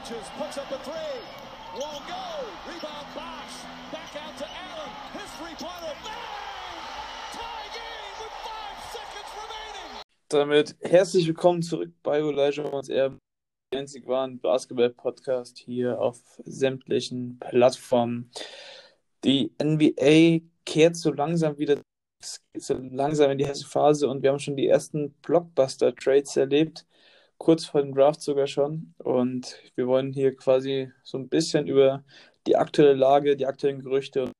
touches, puts up a three. Won't go. Rebound Bosch. Back out to Allen. His three-pointer. Damit herzlich willkommen zurück bei Elijah und er der einzig wahren Basketball-Podcast hier auf sämtlichen Plattformen. Die NBA kehrt so langsam wieder so langsam in die heiße Phase und wir haben schon die ersten Blockbuster-Trades erlebt, kurz vor dem Draft sogar schon. Und wir wollen hier quasi so ein bisschen über die aktuelle Lage, die aktuellen Gerüchte und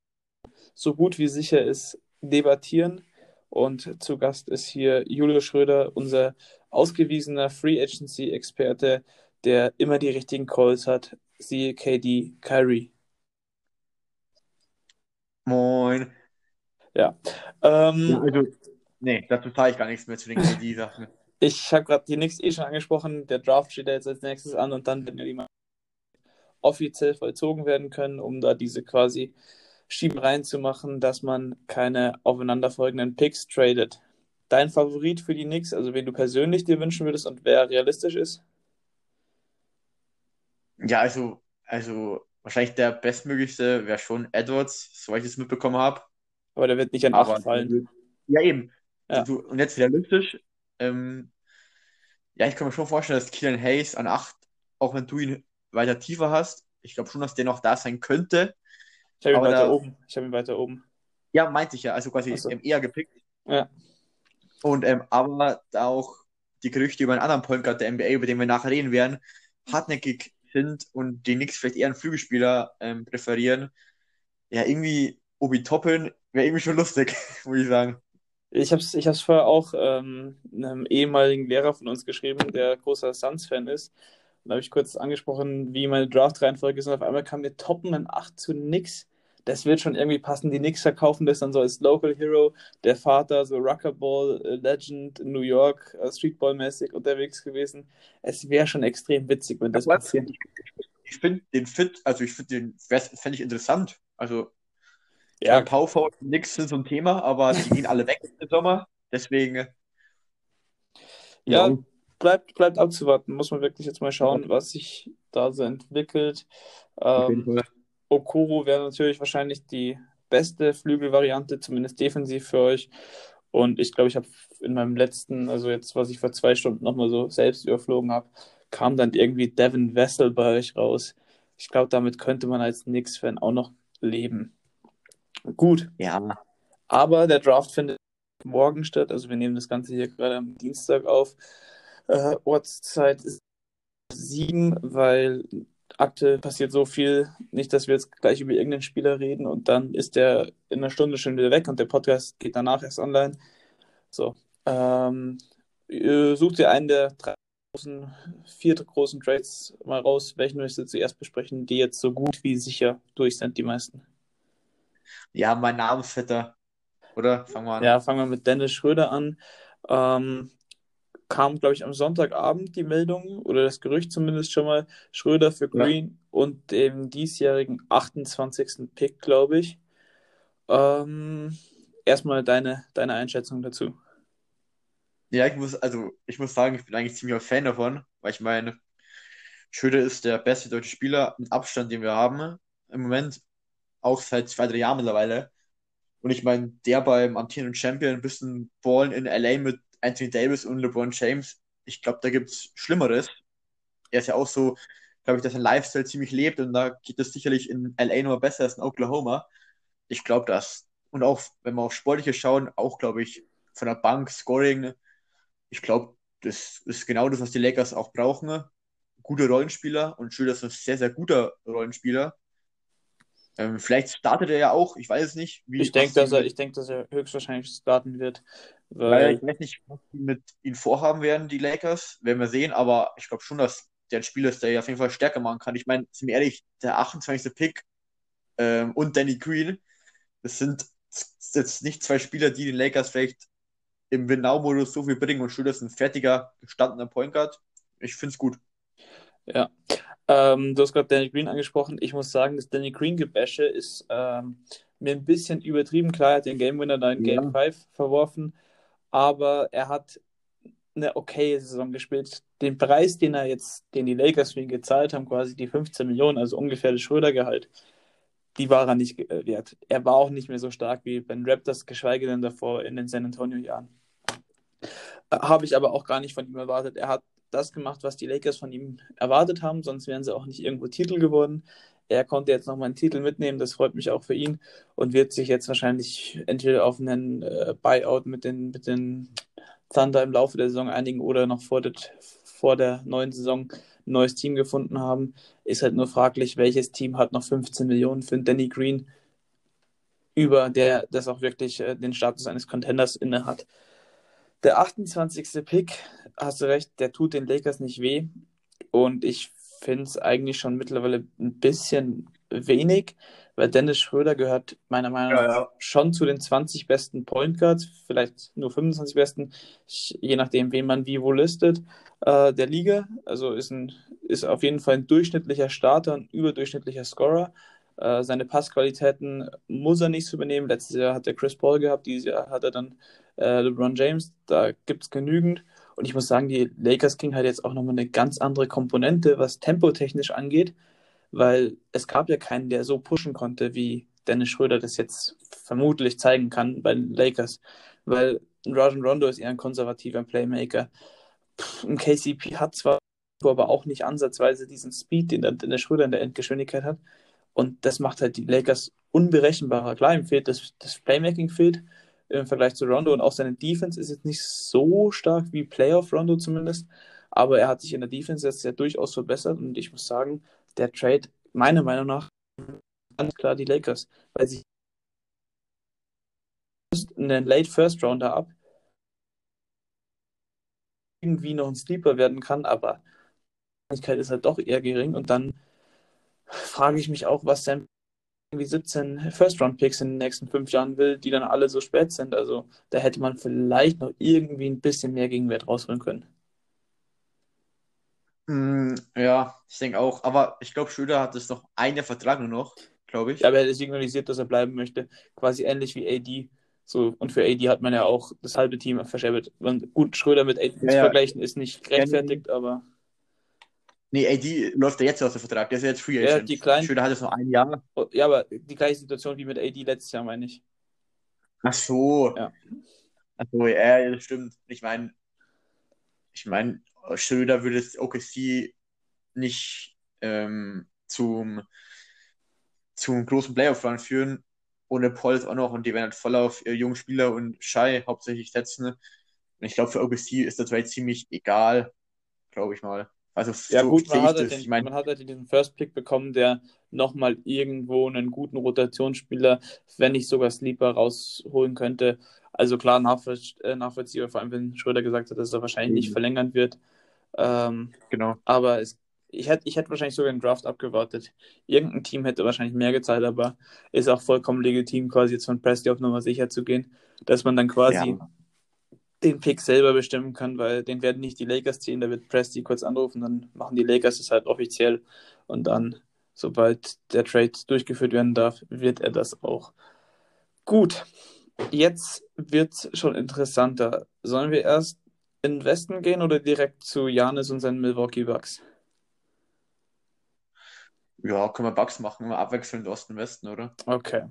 so gut wie sicher ist debattieren. Und zu Gast ist hier Julio Schröder, unser ausgewiesener Free Agency-Experte, der immer die richtigen Calls hat. Siehe KD Kyrie. Moin. Ja. Ähm, Ja, also, nee, dazu sage ich gar nichts mehr zu den KD-Sachen. Ich habe gerade die Knicks eh schon angesprochen. Der Draft steht ja jetzt als nächstes an und dann die mal offiziell vollzogen werden können, um da diese quasi Schiebereien zu machen, dass man keine aufeinanderfolgenden Picks tradet. Dein Favorit für die Knicks, also wen du persönlich dir wünschen würdest und wer realistisch ist? Ja, also, also wahrscheinlich der bestmöglichste wäre schon Edwards, soweit ich es mitbekommen habe. Aber der wird nicht an Aber 8 fallen. ja, eben. Ja. Also, und jetzt realistisch. Ähm, ja, ich kann mir schon vorstellen, dass Killian Hayes an 8, auch wenn du ihn weiter tiefer hast, ich glaube schon, dass der noch da sein könnte. Ich habe ihn weiter da- oben. Ich habe ihn weiter oben. Ja, meinte ich ja, also quasi so. eher gepickt. Ja. Und ähm, aber da auch die Gerüchte über einen anderen Point Guard der NBA, über den wir nachher reden werden, hartnäckig sind und die Knicks vielleicht eher einen Flügelspieler ähm, präferieren. Ja, irgendwie Obi Toppin wäre irgendwie schon lustig, muss ich sagen. Ich habe es ich hab's vorher auch ähm, einem ehemaligen Lehrer von uns geschrieben, der großer Suns-Fan ist. Und da habe ich kurz angesprochen, wie meine Draft-Reihenfolge ist. Und auf einmal kam mir Toppen in 8 zu nix. Das wird schon irgendwie passen. Die Knicks verkaufen das dann so als Local Hero. Der Vater, so Rockerball äh, Legend in New York, äh, Streetball-mäßig unterwegs gewesen. Es wäre schon extrem witzig, wenn das Aber passiert. Ich finde den Fit, also ich finde den, fände ich interessant. Also, Ja, ja, Knicks sind so ein Thema, aber die gehen alle weg im Sommer. Deswegen, Ja, bleibt, bleibt abzuwarten. Muss man wirklich jetzt mal schauen, was sich da so entwickelt. Ähm. Okoro wäre natürlich wahrscheinlich die beste Flügelvariante, zumindest defensiv für euch. Und ich glaube, ich habe in meinem letzten, also jetzt, was ich vor zwei Stunden nochmal so selbst überflogen habe, kam dann irgendwie Devin Vessel bei euch raus. Ich glaube, damit könnte man als Knicks-Fan auch noch leben. Gut, Ja, aber der Draft findet morgen statt. Also wir nehmen das Ganze hier gerade am Dienstag auf. Äh, Ortszeit ist sieben, weil aktuell passiert so viel. Nicht, dass wir jetzt gleich über irgendeinen Spieler reden und dann ist der in einer Stunde schon wieder weg und der Podcast geht danach erst online. So. Ähm, sucht ihr einen der drei großen, vier großen Trades mal raus. Welchen möchtest du zuerst besprechen, die jetzt so gut wie sicher durch sind, die meisten? Ja, mein Namensvetter. Oder? Fangen wir an. Ja, fangen wir mit Dennis Schröder an. Ähm, kam, glaube ich, am Sonntagabend die Meldung oder das Gerücht zumindest schon mal, Schröder für Ja. Green und dem diesjährigen 28. Pick, glaube ich. Ähm, erstmal deine, deine Einschätzung dazu. Ja, ich muss, also ich muss sagen, ich bin eigentlich ziemlicher Fan davon, weil ich meine, Schröder ist der beste deutsche Spieler mit Abstand, den wir haben. Im Moment auch seit zwei, drei Jahren mittlerweile. Und ich meine, der beim amtierenden Champion ein bisschen ballen in LA mit Anthony Davis und LeBron James. Ich glaube, da gibt's Schlimmeres. Er ist ja auch so, glaube ich, dass sein Lifestyle ziemlich lebt und da geht es sicherlich in LA noch besser als in Oklahoma. Ich glaube das. Und auch, wenn wir auf Sportliche schauen, auch, glaube ich, von der Bank, Scoring, ich glaube, das ist genau das, was die Lakers auch brauchen. Gute Rollenspieler und Schröder ist ein sehr, sehr guter Rollenspieler. Ähm, vielleicht startet er ja auch, ich weiß es nicht. Wie, Ich denke, dass er, ich denk, dass er höchstwahrscheinlich starten wird, weil weil ich weiß nicht, was die mit ihm vorhaben werden, die Lakers. Werden wir sehen, aber ich glaube schon, dass der ein Spieler ist, der ja auf jeden Fall stärker machen kann. Ich meine, sind wir ehrlich, der 28. Pick ähm, und Danny Green, das sind jetzt nicht zwei Spieler, die den Lakers vielleicht im Win-Now-Modus so viel bringen und Schröder ist ein fertiger, gestandener Point Guard. Ich finde es gut. Ja. Ähm, du hast gerade Danny Green angesprochen. Ich muss sagen, das Danny Green-Gebäsche ist ähm, mir ein bisschen übertrieben. Klar, er hat den Game Winner da in Game Ja. 5 verworfen, aber er hat eine okaye Saison gespielt. den Preis, den er jetzt, den die Lakers für ihn gezahlt haben, quasi die 15 Millionen, also ungefähr das Schröder-Gehalt, die war er nicht äh, wert. Er war auch nicht mehr so stark wie Ben Raptors, geschweige denn davor in den San Antonio-Jahren. Äh, habe ich aber auch gar nicht von ihm erwartet. Er hat das gemacht, was die Lakers von ihm erwartet haben, sonst wären sie auch nicht irgendwo Titel geworden. Er konnte jetzt nochmal einen Titel mitnehmen, das freut mich auch für ihn und wird sich jetzt wahrscheinlich entweder auf einen äh, Buyout mit den, mit den Thunder im Laufe der Saison einigen oder noch vor, det, vor der neuen Saison ein neues Team gefunden haben. Ist halt nur fraglich, welches Team hat noch 15 Millionen für Danny Green über, der das auch wirklich äh, den Status eines Contenders inne hat. Der 28. Pick, hast du recht, der tut den Lakers nicht weh. Und ich finde es eigentlich schon mittlerweile ein bisschen wenig, weil Dennis Schröder gehört meiner Meinung nach ja, ja. schon zu den 20 besten Point Guards, vielleicht nur 25 besten, je nachdem, wen man wie wo listet, äh, der Liga. Also ist, ein, ist auf jeden Fall ein durchschnittlicher Starter, ein überdurchschnittlicher Scorer. Äh, seine Passqualitäten muss er nicht so übernehmen. Letztes Jahr hat er Chris Paul gehabt, dieses Jahr hat er dann äh, LeBron James. Da gibt es genügend. Und ich muss sagen, die Lakers kriegen halt jetzt auch nochmal eine ganz andere Komponente, was tempotechnisch angeht, weil es gab ja keinen, der so pushen konnte, wie Dennis Schröder das jetzt vermutlich zeigen kann bei den Lakers. Weil Rajon Rondo ist eher ein konservativer Playmaker. ein KCP hat zwar, aber auch nicht ansatzweise diesen Speed, den der Dennis Schröder in der Endgeschwindigkeit hat. Und das macht halt die Lakers unberechenbarer. Klar, ihm fehlt das, das Playmaking fehlt, im Vergleich zu Rondo und auch seine Defense ist jetzt nicht so stark wie Playoff Rondo zumindest, aber er hat sich in der Defense jetzt ja durchaus verbessert und ich muss sagen, der Trade meiner Meinung nach ganz klar die Lakers, weil sie einen Late First Rounder ab irgendwie noch ein Sleeper werden kann, aber die Wahrscheinlichkeit ist halt doch eher gering und dann frage ich mich auch, was Sam irgendwie 17 First-Round-Picks in den nächsten fünf Jahren will, die dann alle so spät sind. Also da hätte man vielleicht noch irgendwie ein bisschen mehr Gegenwert rausholen können. Mm, ja, ich denke auch. Aber ich glaube, Schröder hat es noch eine Vertrag nur noch, glaube ich. Ja, aber er hat signalisiert, dass er bleiben möchte. Quasi ähnlich wie AD. So, und für AD hat man ja auch das halbe Team verscherbelt. gut, Schröder mit AD ja, zu vergleichen ist nicht gerechtfertigt, aber. Nee, AD läuft ja jetzt aus dem Vertrag. Der ist ja jetzt Free Agent. Ja, die kleinen... Schöner hat es noch ein Jahr. Oh, ja, aber die gleiche Situation wie mit AD letztes Jahr, meine ich. Ach so. Ja. Ach so, ja, das stimmt. Ich meine, ich meine, Schröder würde das OKC nicht ähm, zum, zum großen Playoff-Run führen, ohne Paul auch noch und die werden halt voll auf äh, junge Spieler und Shai hauptsächlich setzen. Und ich glaube, für OKC ist das halt ziemlich egal, glaube ich mal. Also ja, so gut, man hat, halt den, ich mein, man hat halt diesen First Pick bekommen, der nochmal irgendwo einen guten Rotationsspieler, wenn nicht sogar Sleeper, rausholen könnte. Also klar, äh, nachvollziehbar, vor allem wenn Schröder gesagt hat, dass er wahrscheinlich nicht mhm. verlängern wird. Ähm, genau. Aber es, ich, hätte, ich hätte wahrscheinlich sogar den Draft abgewartet. Irgendein Team hätte wahrscheinlich mehr gezahlt, aber ist auch vollkommen legitim, quasi jetzt von Presti auf Nummer sicher zu gehen, dass man dann quasi ja den Pick selber bestimmen kann, weil den werden nicht die Lakers ziehen, da wird Presti kurz anrufen, dann machen die Lakers es halt offiziell und dann, sobald der Trade durchgeführt werden darf, wird er das auch. Gut, jetzt wird es schon interessanter. Sollen wir erst in den Westen gehen oder direkt zu Janis und seinen Milwaukee Bucks? Ja, können wir Bucks machen, abwechselnd Osten-Westen, oder? Okay.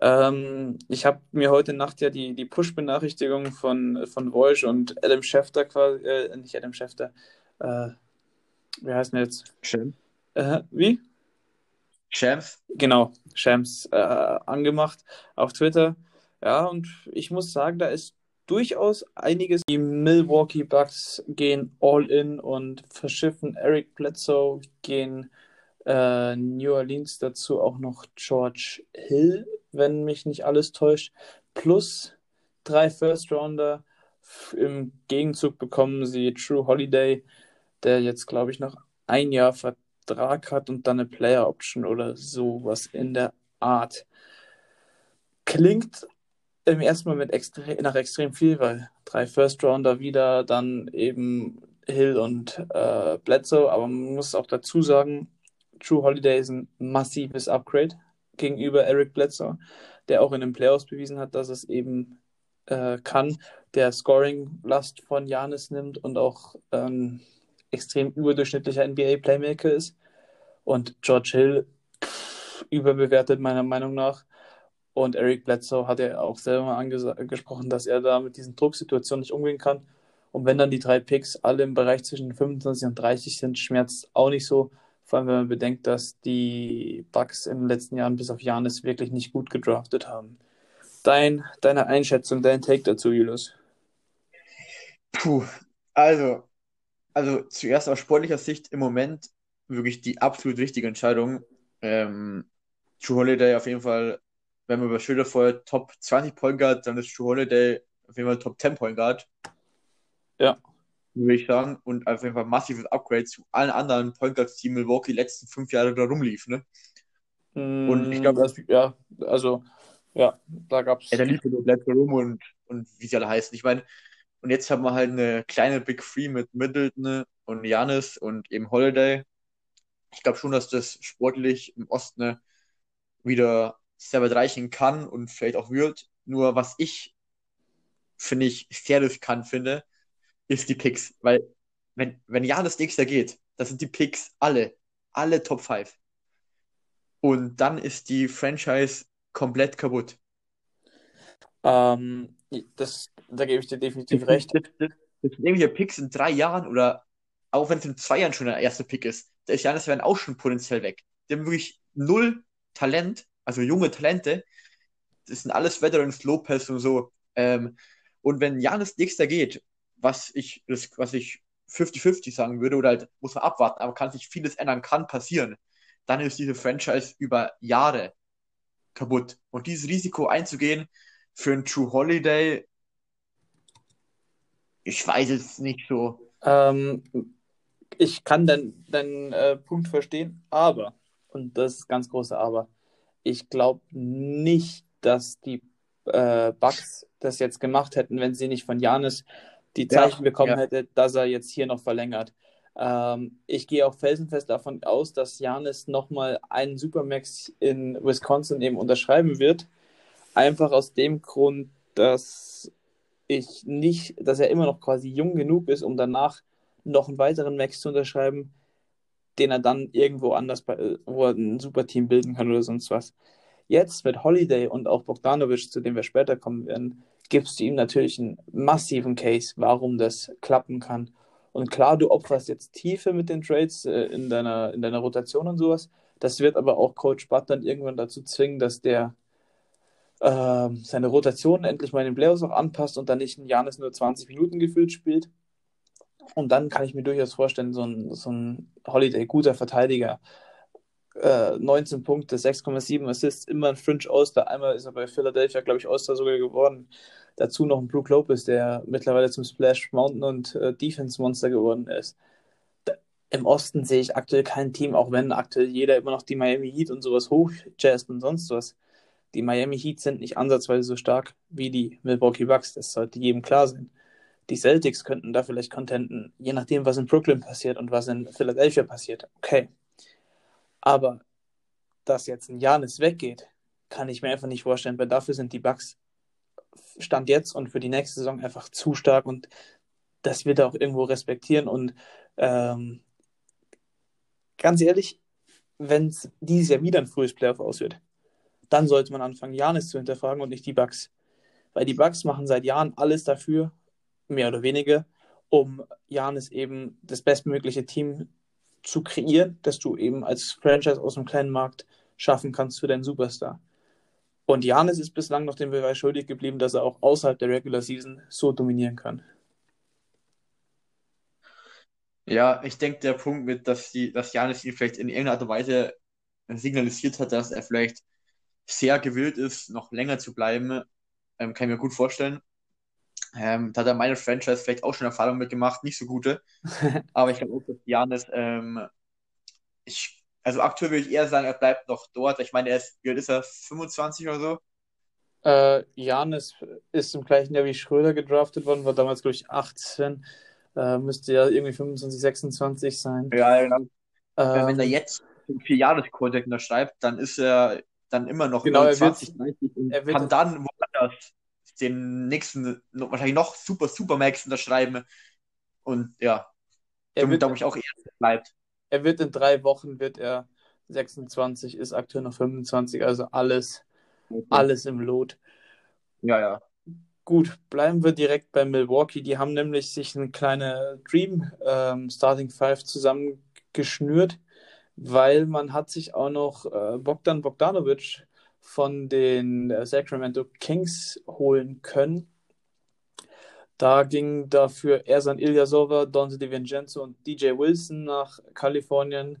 Ähm, ich habe mir heute Nacht ja die, die Push-Benachrichtigung von, von Voice und Adam Schefter quasi, äh, nicht Adam Schefter, äh, wie heißt denn jetzt? Shams. Äh, wie? Shams. Genau, Shams äh, angemacht auf Twitter. Ja, und ich muss sagen, da ist durchaus einiges. Die Milwaukee Bucks gehen all in und verschiffen Eric Bledsoe, gehen äh, New Orleans dazu auch noch George Hill wenn mich nicht alles täuscht, plus drei First Rounder. Im Gegenzug bekommen sie True Holiday, der jetzt, glaube ich, noch ein Jahr Vertrag hat und dann eine Player Option oder sowas in der Art. Klingt im ersten Moment extre nach extrem viel, weil drei First Rounder wieder, dann eben Hill und äh, Bledsoe, aber man muss auch dazu sagen, True Holiday ist ein massives Upgrade gegenüber Eric Bledsoe, der auch in den Playoffs bewiesen hat, dass es eben äh, kann, der Scoring-Last von Janis nimmt und auch ähm, extrem überdurchschnittlicher NBA-Playmaker ist. Und George Hill überbewertet meiner Meinung nach. Und Eric Bledsoe hat ja auch selber mal angesprochen, dass er da mit diesen Drucksituationen nicht umgehen kann. Und wenn dann die drei Picks alle im Bereich zwischen 25 und 30 sind, schmerzt auch nicht so. Vor allem, wenn man bedenkt, dass die Bucks in den letzten Jahren bis auf Janis wirklich nicht gut gedraftet haben. Dein, deine Einschätzung, dein Take dazu, Julius? Puh, also, also zuerst aus sportlicher Sicht im Moment wirklich die absolut richtige Entscheidung. Ähm, True Holiday auf jeden Fall, wenn man über Schilder vorher Top 20 Point Guard, dann ist True Holiday auf jeden Fall Top 10 Point Guard. Ja. Würde ich sagen. Und auf jeden Fall massives Upgrade zu allen anderen Point Guards, die Milwaukee die letzten fünf Jahre da rumlief, ne? Und ich glaube, ja, also, ja, da gab es. Ja, da lief nur Bledsoe rum und, und wie sie alle heißen. Ich meine, und jetzt haben wir halt eine kleine Big Three mit Middleton und Janis und eben Holiday. Ich glaube schon, dass das sportlich im Osten wieder sehr weit reichen kann und vielleicht auch wird. Nur was ich, finde ich, sehr riskant finde, ist die Picks. Weil, wenn, wenn Janis nächster geht, das sind die Picks alle, alle Top 5. Und dann ist die Franchise komplett kaputt. Ähm, das, da gebe ich dir definitiv Das, recht. das, das, das sind irgendwelche Picks in drei Jahren oder auch wenn es in zwei Jahren schon der erste Pick ist, da ist Janis werden auch schon potenziell weg. Die haben wirklich null Talent, also junge Talente. Das sind alles Veterans, Lopez und so. Ähm, und wenn Janis nächster geht, was ich, das, was ich 50-50 sagen würde, oder halt muss man abwarten, aber kann sich vieles ändern, kann passieren, dann ist diese Franchise über Jahre kaputt. Und dieses Risiko einzugehen für einen True Holiday, ich weiß es nicht so. Ähm, ich kann deinen dein, äh, Punkt verstehen, aber, und das ist ganz große Aber, ich glaube nicht, dass die äh, Bucks das jetzt gemacht hätten, wenn sie nicht von Janis die Ja, Zeichen bekommen ja. hätte, dass er jetzt hier noch verlängert. Ähm, ich gehe auch felsenfest davon aus, dass Janis nochmal einen Supermax in Wisconsin eben unterschreiben wird. Einfach aus dem Grund, dass ich nicht, dass er immer noch quasi jung genug ist, um danach noch einen weiteren Max zu unterschreiben, den er dann irgendwo anders bei, wo er ein Superteam bilden kann oder sonst was. Jetzt mit Holiday und auch Bogdanovic, zu dem wir später kommen werden, gibst du ihm natürlich einen massiven Case, warum das klappen kann. Und klar, du opferst jetzt Tiefe mit den Trades äh, in deiner, in deiner Rotation und sowas. Das wird aber auch Coach Bud dann irgendwann dazu zwingen, dass der ähm, seine Rotation endlich mal in den Playoffs auch anpasst und dann nicht ein Janis nur 20 Minuten gefühlt spielt. Und dann kann ich mir durchaus vorstellen, so ein, so ein Holiday, guter Verteidiger, äh, 19 Punkte, 6,7 Assists, immer ein Fringe All-Star. Einmal ist er bei Philadelphia, glaube ich, All-Star sogar geworden. Dazu noch ein Brook Lopez, der mittlerweile zum Splash Mountain und äh, Defense Monster geworden ist. Da, Im Osten sehe ich aktuell kein Team, auch wenn aktuell jeder immer noch die Miami Heat und sowas hochjazzt und sonst was. Die Miami Heat sind nicht ansatzweise so stark wie die Milwaukee Bucks. Das sollte jedem klar sein. Die Celtics könnten da vielleicht contenten, je nachdem, was in Brooklyn passiert und was in Philadelphia passiert. Okay. Aber dass jetzt ein Janis weggeht, kann ich mir einfach nicht vorstellen, weil dafür sind die Bucks Stand jetzt und für die nächste Saison einfach zu stark und das wird er auch irgendwo respektieren. Und ähm, ganz ehrlich, wenn es dieses Jahr wieder ein frühes Playoff aus wird, dann sollte man anfangen, Janis zu hinterfragen und nicht die Bucks. Weil die Bucks machen seit Jahren alles dafür, mehr oder weniger, um Janis eben das bestmögliche Team zu kreieren, dass du eben als Franchise aus einem kleinen Markt schaffen kannst für deinen Superstar. Und Janis ist bislang noch den Beweis schuldig geblieben, dass er auch außerhalb der Regular Season so dominieren kann. Ja, ich denke, der Punkt mit, dass die, dass Janis ihn vielleicht in irgendeiner Art und Weise signalisiert hat, dass er vielleicht sehr gewillt ist, noch länger zu bleiben, ähm, kann ich mir gut vorstellen. Ähm, da hat er meine Franchise vielleicht auch schon Erfahrungen mitgemacht, nicht so gute. Aber ich glaube auch, dass Janis, ähm, ich, also aktuell würde ich eher sagen, er bleibt noch dort. Ich meine, er ist, wie alt ist er, 25 oder so? Äh, Janis ist im gleichen Jahr wie Schröder gedraftet worden, war damals, glaube ich, 18. Äh, müsste ja irgendwie 25, 26 sein. Ja, genau. Wenn Ähm, er jetzt einen Vier-Jahres-Kontrakt unterschreibt, dann ist er dann immer noch Genau, er wird- 29, 30 und er wird- kann dann woanders den nächsten, wahrscheinlich noch super, super Max unterschreiben. Und ja, Er wird, glaube ich auch eher bleibt. er wird in drei Wochen wird er 26, ist aktuell noch 25, also alles, alles im Lot. Ja, ja. Gut, bleiben wir direkt bei Milwaukee. Die haben nämlich sich eine kleine Dream ähm, Starting Five zusammengeschnürt, weil man hat sich auch noch äh, Bogdan Bogdanovic von den äh, Sacramento Kings holen können. Da ging dafür Ersan Ilyasova, Donze DiVincenzo und DJ Wilson nach Kalifornien.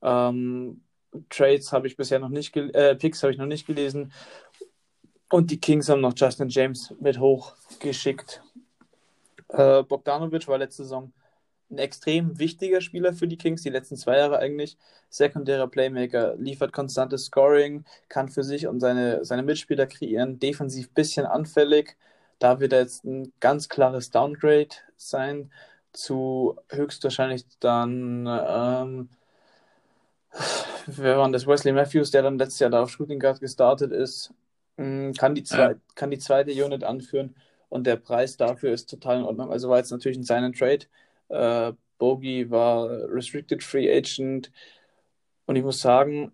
Ähm, Trades habe ich bisher noch nicht, äh, Picks habe ich noch nicht gelesen. Und die Kings haben noch Justin James mit hochgeschickt. Äh, Bogdanovic war letzte Saison ein extrem wichtiger Spieler für die Kings, die letzten zwei Jahre eigentlich. Sekundärer Playmaker, liefert konstantes Scoring, kann für sich und seine, seine Mitspieler kreieren, defensiv bisschen anfällig. Da wird er jetzt ein ganz klares Downgrade sein zu höchstwahrscheinlich dann, ähm, wer war das? Wesley Matthews, der dann letztes Jahr da auf Shooting Guard gestartet ist, Mm, kann die, zwei, kann die zweite Unit anführen und der Preis dafür ist total in Ordnung. Also war jetzt natürlich ein seinen Trade. Äh, Bogey war Restricted Free Agent und ich muss sagen,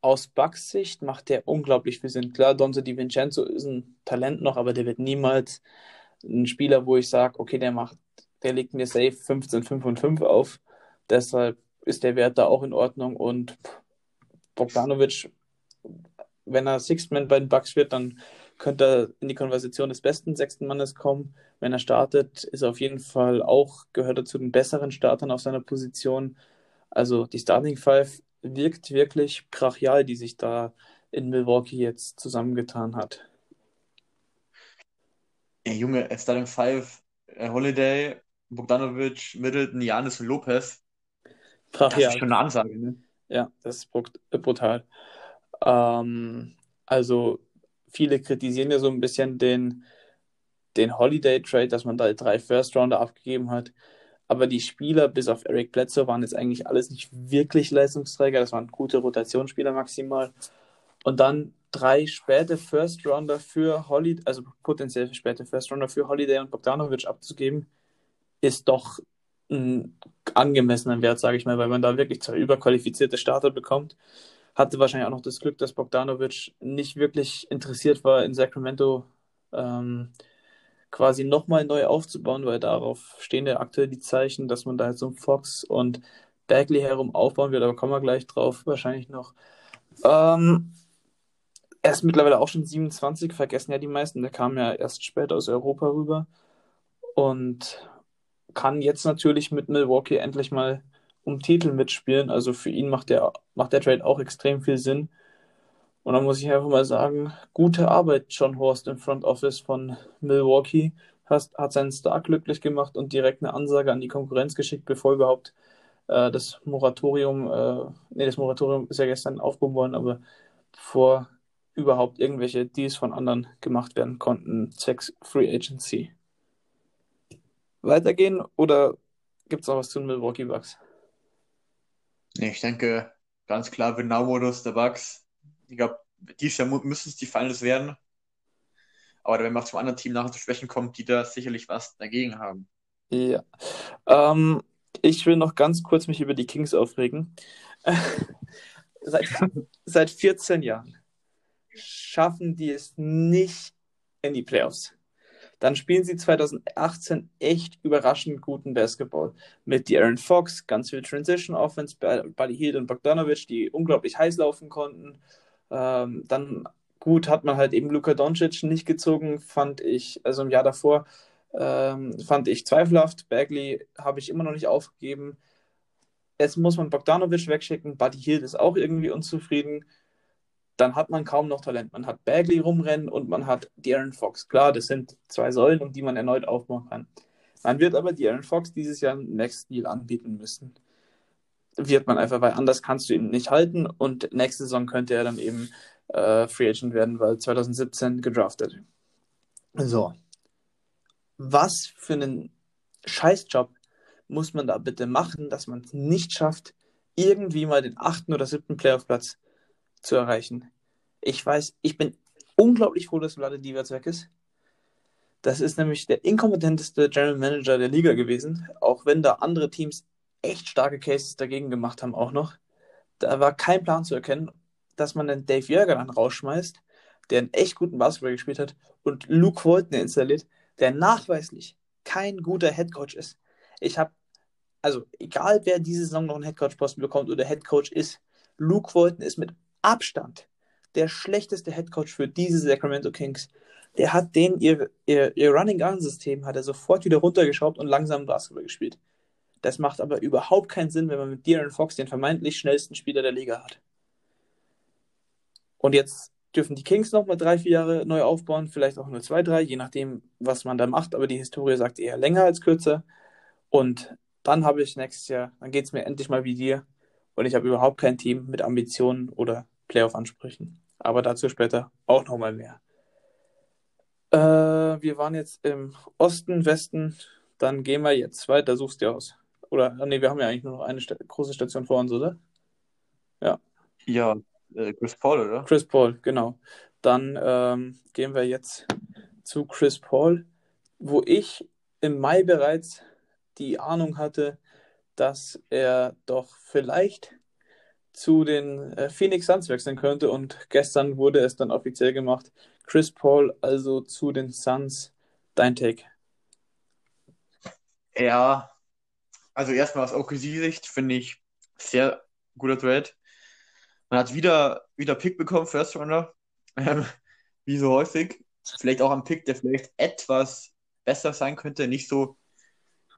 aus Bucks Sicht macht der unglaublich viel Sinn. Klar, Donzo DiVincenzo ist ein Talent noch, aber der wird niemals ein Spieler, wo ich sage, okay, der macht, der legt mir safe 15, 5 und 5 auf. Deshalb ist der Wert da auch in Ordnung und Bogdanovic, wenn er Sixth Man bei den Bucks wird, dann könnte er in die Konversation des besten sechsten Mannes kommen. Wenn er startet, ist er auf jeden Fall auch, gehört er zu den besseren Startern auf seiner Position. Also die Starting Five wirkt wirklich brachial, die sich da in Milwaukee jetzt zusammengetan hat. Ja, Junge, äh, Starting Five, äh, Holiday, Bogdanovic, Middleton, Janis und Lopez. Das Brachial. ist schon eine Ansage, ne? Ja, das ist brut- brutal. Ähm, also viele kritisieren ja so ein bisschen den, den Holiday Trade, dass man da drei First Rounder abgegeben hat. Aber die Spieler, bis auf Eric Bledsoe, waren jetzt eigentlich alles nicht wirklich Leistungsträger. Das waren gute Rotationsspieler maximal. Und dann drei späte First Rounder für Holiday, also potenziell späte First Rounder für Holiday und Bogdanovic abzugeben, ist doch ein angemessener Wert, sage ich mal, weil man da wirklich zwei überqualifizierte Starter bekommt. Hatte wahrscheinlich auch noch das Glück, dass Bogdanovic nicht wirklich interessiert war, in Sacramento ähm, quasi nochmal neu aufzubauen, weil darauf stehen ja aktuell die Zeichen, dass man da jetzt um Fox und Bagley herum aufbauen wird, aber kommen wir gleich drauf wahrscheinlich noch. Ähm, er ist mittlerweile auch schon 27, vergessen ja die meisten, der kam ja erst später aus Europa rüber und kann jetzt natürlich mit Milwaukee endlich mal um Titel mitspielen. Also für ihn macht der, macht der Trade auch extrem viel Sinn. Und dann muss ich einfach mal sagen, gute Arbeit, John Horst im Front Office von Milwaukee. Hast, hat seinen Star glücklich gemacht und direkt eine Ansage an die Konkurrenz geschickt, bevor überhaupt äh, das Moratorium, äh, nee, das Moratorium ist ja gestern aufgehoben worden, aber bevor überhaupt irgendwelche Deals von anderen gemacht werden konnten, zwecks Free Agency. Weitergehen oder gibt es noch was zu den Milwaukee Bucks? Ich denke, ganz klar, Win-Now-Modus der Bucks. Ich glaube, dieses Jahr müssen es die Finals werden. Aber wenn man zum anderen Team nachher zu Schwächen kommt, die da sicherlich was dagegen haben. Ja. Ähm, ich will noch ganz kurz mich über die Kings aufregen. seit, seit 14 Jahren schaffen die es nicht in die Playoffs. Dann spielen sie 2018 echt überraschend guten Basketball. Mit De'Aaron Fox, ganz viel Transition Offense, Buddy Hield und Bogdanovic, die unglaublich heiß laufen konnten. Ähm, dann gut hat man halt eben Luka Doncic nicht gezogen, fand ich, also im Jahr davor ähm, fand ich zweifelhaft. Bagley habe ich immer noch nicht aufgegeben. Jetzt muss man Bogdanovic wegschicken. Buddy Hield ist auch irgendwie unzufrieden. Dann hat man kaum noch Talent. Man hat Bagley rumrennen und man hat De'Aaron Fox. Klar, das sind zwei Säulen, um die man erneut aufbauen kann. Man wird aber De'Aaron Fox dieses Jahr einen Next Deal anbieten müssen. Wird man einfach, weil anders kannst du ihn nicht halten und nächste Saison könnte er dann eben äh, Free Agent werden, weil 2017 gedraftet. So. Was für einen Scheißjob muss man da bitte machen, dass man es nicht schafft, irgendwie mal den achten oder siebten Playoff-Platz zu erreichen. Ich weiß, ich bin unglaublich froh, dass Vlade Divac weg ist. Das ist nämlich der inkompetenteste General Manager der Liga gewesen, auch wenn da andere Teams echt starke Cases dagegen gemacht haben auch noch. Da war kein Plan zu erkennen, dass man den Dave Jörger dann rausschmeißt, der einen echt guten Basketball gespielt hat, und Luke Walton installiert, der nachweislich kein guter Headcoach ist. Ich habe, also egal wer diese Saison noch einen Headcoach-Posten bekommt oder Headcoach ist, Luke Walton ist mit Abstand der schlechteste Headcoach für diese Sacramento Kings. Der hat den ihr, ihr, ihr Running-Gun-System hat er sofort wieder runtergeschraubt und langsam Basketball gespielt. Das macht aber überhaupt keinen Sinn, wenn man mit De'Aaron Fox den vermeintlich schnellsten Spieler der Liga hat. Und jetzt dürfen die Kings noch mal drei, vier Jahre neu aufbauen, vielleicht auch nur zwei, drei, je nachdem, was man da macht. Aber die Historie sagt eher länger als kürzer. Und dann habe ich nächstes Jahr, dann geht es mir endlich mal wie dir. Und ich habe überhaupt kein Team mit Ambitionen oder Playoff-Ansprüchen. Aber dazu später auch noch mal mehr. Äh, wir waren jetzt im Osten, Westen. Dann gehen wir jetzt weiter. Suchst dir aus. Oder, nee, wir haben ja eigentlich nur noch eine Sta große Station vor uns, oder? Ja. Ja, äh, Chris Paul, oder? Chris Paul, genau. Dann ähm, gehen wir jetzt zu Chris Paul, wo ich im Mai bereits die Ahnung hatte, dass er doch vielleicht zu den äh, Phoenix Suns wechseln könnte und gestern wurde es dann offiziell gemacht. Chris Paul also zu den Suns. Dein Take? Ja, also erstmal aus OKC-Sicht finde ich sehr guter Trade. Man hat wieder, wieder Pick bekommen, First Runner, ähm, wie so häufig. Vielleicht auch ein Pick, der vielleicht etwas besser sein könnte, nicht so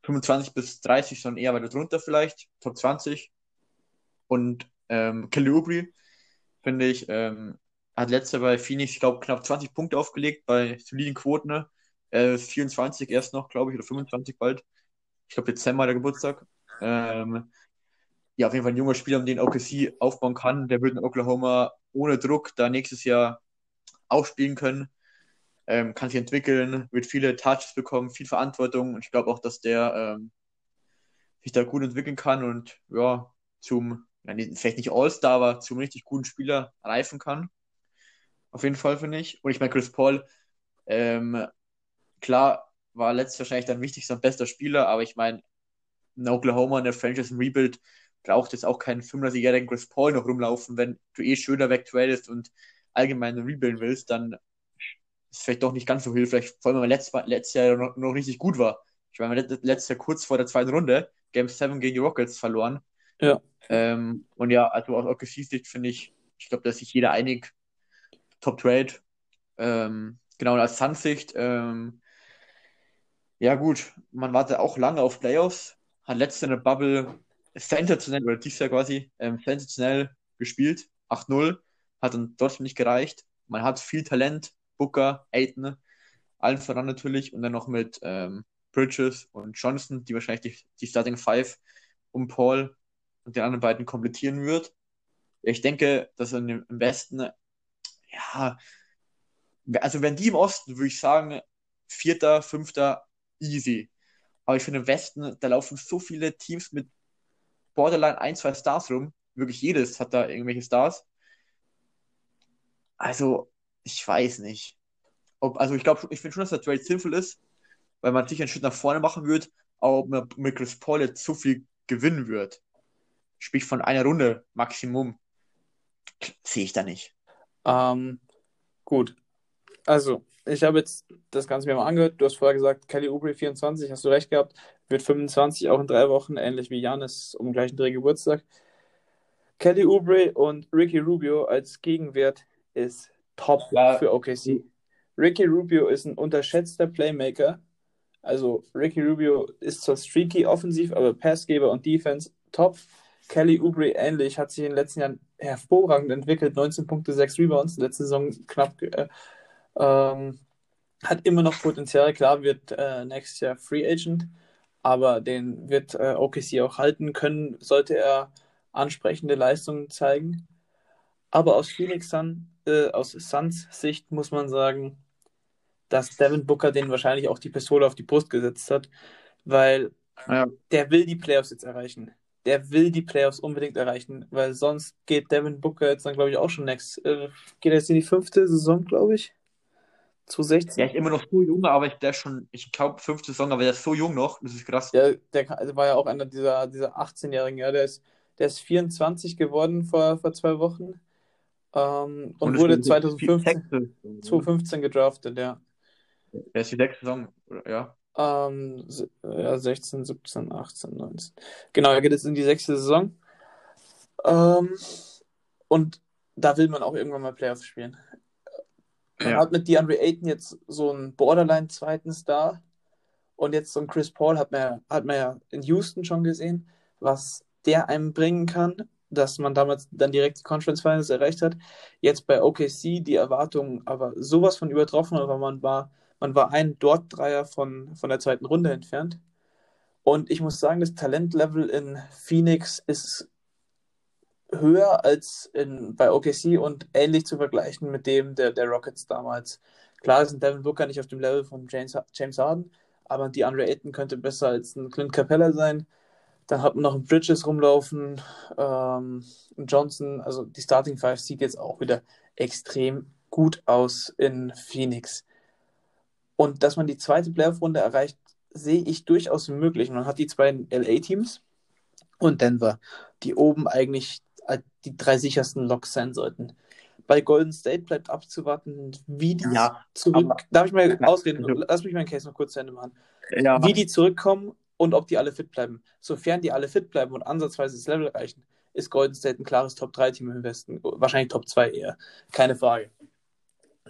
25 bis 30, sondern eher weiter drunter vielleicht, Top 20. Und ähm, Oubre, finde ich, ähm, hat letzte bei Phoenix, ich glaube, knapp 20 Punkte aufgelegt bei soliden Quoten. Ne? Äh, 24 erst noch, glaube ich, oder 25 bald. Ich glaube, Dezember der Geburtstag. Ähm, ja, auf jeden Fall ein junger Spieler, um den OKC aufbauen kann. Der wird in Oklahoma ohne Druck da nächstes Jahr auch spielen können. Ähm, kann sich entwickeln, wird viele Touches bekommen, viel Verantwortung und ich glaube auch, dass der ähm, sich da gut entwickeln kann und ja, zum, vielleicht nicht All-Star, aber zum richtig guten Spieler reifen kann. Auf jeden Fall, finde ich. Und ich meine, Chris Paul, ähm, klar, war letztes wahrscheinlich dein wichtigster und bester Spieler, aber ich meine, in Oklahoma in der Franchise Rebuild braucht jetzt auch keinen 35-jährigen Chris Paul noch rumlaufen, wenn du eh schöner wegtradest und allgemein rebuilden willst, dann ist vielleicht doch nicht ganz so hilfreich, vor allem weil letztes, letztes Jahr noch, noch richtig gut war. Ich meine, letztes Jahr kurz vor der zweiten Runde, Game 7 gegen die Rockets verloren. Ja. Ähm, und ja, also aus OKC-Sicht finde ich, ich glaube, dass sich jeder einig, Top Trade. Ähm, genau, und als Sun-Sicht, ähm, ja gut, man wartet auch lange auf Playoffs, hat letzte in der Bubble sensationell, oder dieses Jahr quasi, ähm, sensationell gespielt, 8-0, hat dann trotzdem nicht gereicht. Man hat viel Talent, Booker, Aiton, allen voran natürlich. Und dann noch mit ähm, Bridges und Johnson, die wahrscheinlich die, die Starting Five um Paul und den anderen beiden komplettieren wird. Ich denke, dass in im Westen, ja, also wenn die im Osten, würde ich sagen, Vierter, Fünfter, easy. Aber ich finde im Westen, da laufen so viele Teams mit Borderline ein, zwei Stars rum. Wirklich jedes hat da irgendwelche Stars. Also, ich weiß nicht. Ob, also ich glaube, ich finde schon, dass der Trade sinnvoll ist, weil man sicher einen Schritt nach vorne machen wird, aber ob man mit Chris Paul jetzt so viel gewinnen wird, sprich von einer Runde Maximum, sehe ich da nicht. Ähm, gut. Also, ich habe jetzt das Ganze mir mal angehört. Du hast vorher gesagt, Kelly Oubre 24, hast du recht gehabt, wird 25 auch in drei Wochen, ähnlich wie Janis um den gleichen Dreh Geburtstag. Kelly Oubre und Ricky Rubio als Gegenwert ist top Ja. für OKC. Ricky Rubio ist ein unterschätzter Playmaker. Also Ricky Rubio ist zwar streaky offensiv, aber Passgeber und Defense top. Kelly Oubre ähnlich, hat sich in den letzten Jahren hervorragend entwickelt. 19 Punkte, 6 Rebounds, letzte Saison knapp. Äh, ähm, hat immer noch Potenzial. Klar wird äh, nächstes Jahr Free Agent, aber den wird äh, OKC auch halten können, sollte er ansprechende Leistungen zeigen. Aber aus Phoenix Sun, äh, aus Suns Sicht muss man sagen, dass Devin Booker den wahrscheinlich auch die Pistole auf die Brust gesetzt hat, weil Ja. der will die Playoffs jetzt erreichen. Der will die Playoffs unbedingt erreichen, weil sonst geht Devin Booker jetzt dann, glaube ich, auch schon next. Äh, geht er jetzt in die fünfte Saison, glaube ich. 2016. Ja, ich immer noch so jung, aber ich, der ist schon, ich glaube, fünfte Saison, aber der ist so jung noch, das ist krass. Ja, der also war ja auch einer dieser, dieser 18-Jährigen, ja, der ist, der ist 24 geworden vor, vor zwei Wochen ähm, und, es wurde ist die 2015, sechste Saison, 2015 gedraftet, ja. Der ist die sechste Saison, ja. Ähm, ja, 16, 17, 18, 19. Genau, er geht jetzt in die sechste Saison. Ähm, und da will man auch irgendwann mal Playoffs spielen. Man Ja. hat mit DeAndre Ayton jetzt so einen Borderline-zweiten Star. Und jetzt so einen Chris Paul hat man, ja- hat man ja in Houston schon gesehen, was der einem bringen kann, dass man damals dann direkt die Conference Finals erreicht hat. Jetzt bei OKC die Erwartungen aber sowas von übertroffen, aber man war, man war ein Dort-Dreier von, von der zweiten Runde entfernt. Und ich muss sagen, das Talentlevel in Phoenix ist höher als in, bei OKC und ähnlich zu vergleichen mit dem der, der Rockets damals. Klar ist ein Devin Booker nicht auf dem Level von James, James Harden, aber die Andre Ayton könnte besser als ein Clint Capella sein. Dann hat man noch einen Bridges rumlaufen, ähm, Johnson. Also die Starting Five sieht jetzt auch wieder extrem gut aus in Phoenix. Und dass man die zweite Playoff-Runde erreicht, sehe ich durchaus möglich. Man hat die zwei LA-Teams und Denver, die oben eigentlich als die drei sichersten Locks sein sollten. Bei Golden State bleibt abzuwarten, wie die Ja, zurück. Darf ich mal ausreden? also- Lass mich meinen Case noch kurz zu Ende machen. Ja, Wie die zurückkommen und ob die alle fit bleiben. Sofern die alle fit bleiben und ansatzweise das Level erreichen, ist Golden State ein klares Top-3-Team im Westen. Wahrscheinlich Top 2 eher. Keine Frage.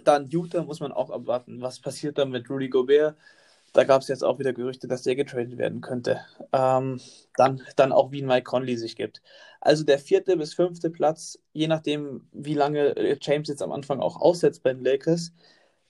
Dann Utah muss man auch abwarten. Was passiert dann mit Rudy Gobert? Da gab es jetzt auch wieder Gerüchte, dass der getradet werden könnte. Ähm, dann, dann auch wie ein Mike Conley sich gibt. Also der vierte bis fünfte Platz, je nachdem, wie lange äh, James jetzt am Anfang auch aussetzt bei den Lakers,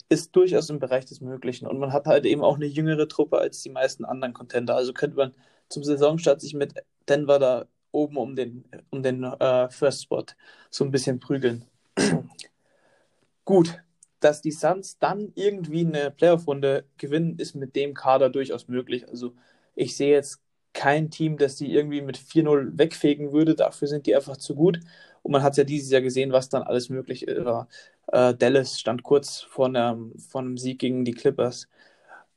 ist durchaus im Bereich des Möglichen. Und man hat halt eben auch eine jüngere Truppe als die meisten anderen Contender. Also könnte man zum Saisonstart sich mit Denver da oben um den, um den äh, First Spot so ein bisschen prügeln. Gut, dass die Suns dann irgendwie eine Playoff-Runde gewinnen, ist mit dem Kader durchaus möglich. Also ich sehe jetzt kein Team, das die irgendwie mit 4-0 wegfegen würde. Dafür sind die einfach zu gut. Und man hat ja dieses Jahr gesehen, was dann alles möglich war. Äh, Dallas stand kurz vor einem, vor einem Sieg gegen die Clippers.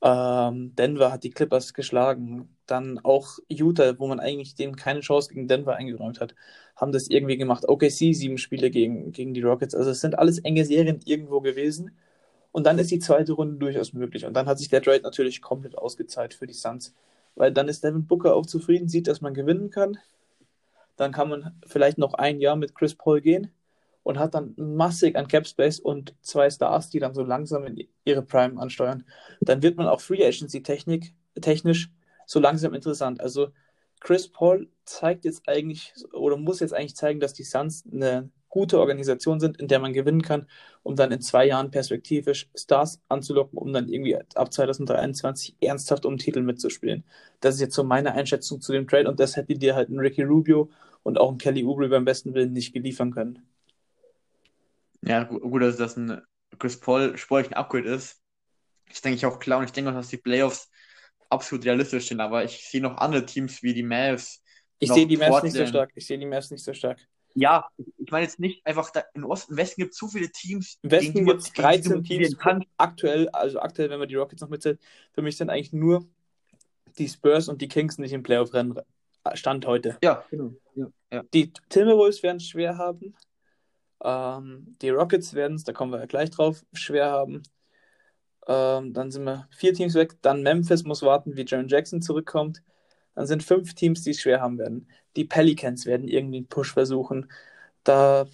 Ähm, Denver hat die Clippers geschlagen. Dann auch Utah, wo man eigentlich denen keine Chance gegen Denver eingeräumt hat, haben das irgendwie gemacht. OKC sieben Spiele gegen, gegen die Rockets. Also es sind alles enge Serien irgendwo gewesen. Und dann ist die zweite Runde durchaus möglich. Und dann hat sich der Trade natürlich komplett ausgezahlt für die Suns. Weil dann ist Devin Booker auch zufrieden, sieht, dass man gewinnen kann. Dann kann man vielleicht noch ein Jahr mit Chris Paul gehen und hat dann massig an Cap Space und zwei Stars, die dann so langsam in ihre Prime ansteuern. Dann wird man auch Free Agency Technik, technisch so langsam interessant. Also Chris Paul zeigt jetzt eigentlich oder muss jetzt eigentlich zeigen, dass die Suns eine gute Organisation sind, in der man gewinnen kann, um dann in zwei Jahren perspektivisch Stars anzulocken, um dann irgendwie ab 2023 ernsthaft um Titel mitzuspielen. Das ist jetzt so meine Einschätzung zu dem Trade und das hätte dir halt ein Ricky Rubio und auch ein Kelly Oubre beim besten Willen nicht geliefern können. Ja, gu- gut, dass das ein Chris Paul sportlich ein Upgrade ist. Das denke ich auch klar und ich denke auch, dass die Playoffs absolut realistisch sind, aber ich sehe noch andere Teams wie die Mavs. Ich sehe die Mavs nicht so stark. Ich sehe die Mavs nicht so stark. Ja, ich meine jetzt nicht einfach, da, im Osten, im Westen gibt es so viele Teams, Im Westen gibt es man- gegen die 13 man motivieren Teams. kann. Aktuell, also aktuell, wenn man die Rockets noch mitzählt, für mich sind eigentlich nur die Spurs und die Kings nicht im Playoff-Rennen. Stand heute. Ja, genau. Ja, ja. Die Timberwolves werden es schwer haben. Ähm, die Rockets werden es, da kommen wir ja gleich drauf, schwer haben. Ähm, dann sind wir vier Teams weg. Dann Memphis muss warten, wie Jaron Jackson zurückkommt. Dann sind fünf Teams, die es schwer haben werden. Die Pelicans werden irgendwie einen Push versuchen. Da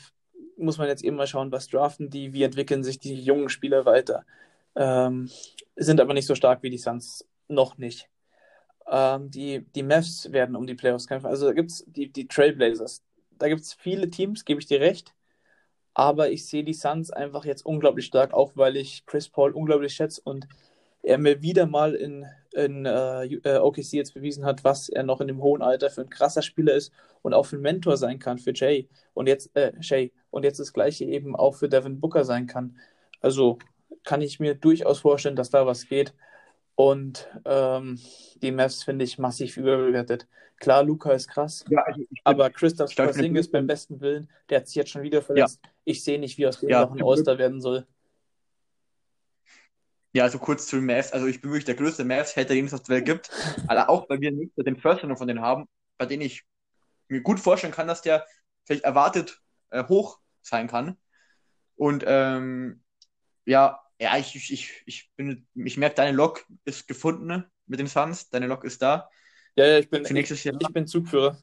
muss man jetzt eben mal schauen, was draften die, wie entwickeln sich die jungen Spieler weiter. Ähm, sind aber nicht so stark wie die Suns. Noch nicht. Ähm, die, die Mavs werden um die Playoffs kämpfen. Also da gibt es die, die Trailblazers. Da gibt es viele Teams, gebe ich dir recht. Aber ich sehe die Suns einfach jetzt unglaublich stark, auch weil ich Chris Paul unglaublich schätze und er mir wieder mal in, in äh, äh, OKC jetzt bewiesen hat, was er noch in dem hohen Alter für ein krasser Spieler ist und auch für ein Mentor sein kann für Jay und jetzt äh, Shay und jetzt das gleiche eben auch für Devin Booker sein kann. Also kann ich mir durchaus vorstellen, dass da was geht. Und ähm, die Mavs finde ich massiv überbewertet. Klar, Luca ist krass, Ja, also ich, aber Christoph Porzingis beim besten Willen, der hat sich jetzt schon wieder verletzt. Ich sehe nicht, wie aus dem Ja. noch ein All-Star werden soll. Ja, also kurz zu Mavs. Also ich bin wirklich der größte Mavs-Hater, den es auf der Welt gibt. Aber auch weil wir nicht den First Runner von denen haben, bei denen ich mir gut vorstellen kann, dass der vielleicht erwartet äh, hoch sein kann. Und ähm, ja, ja, ich, ich, ich, bin, ich merke, deine Lok ist gefunden mit den Suns. Deine Lok ist da. Ja, ja, ich bin, ich, ich bin Zugführer.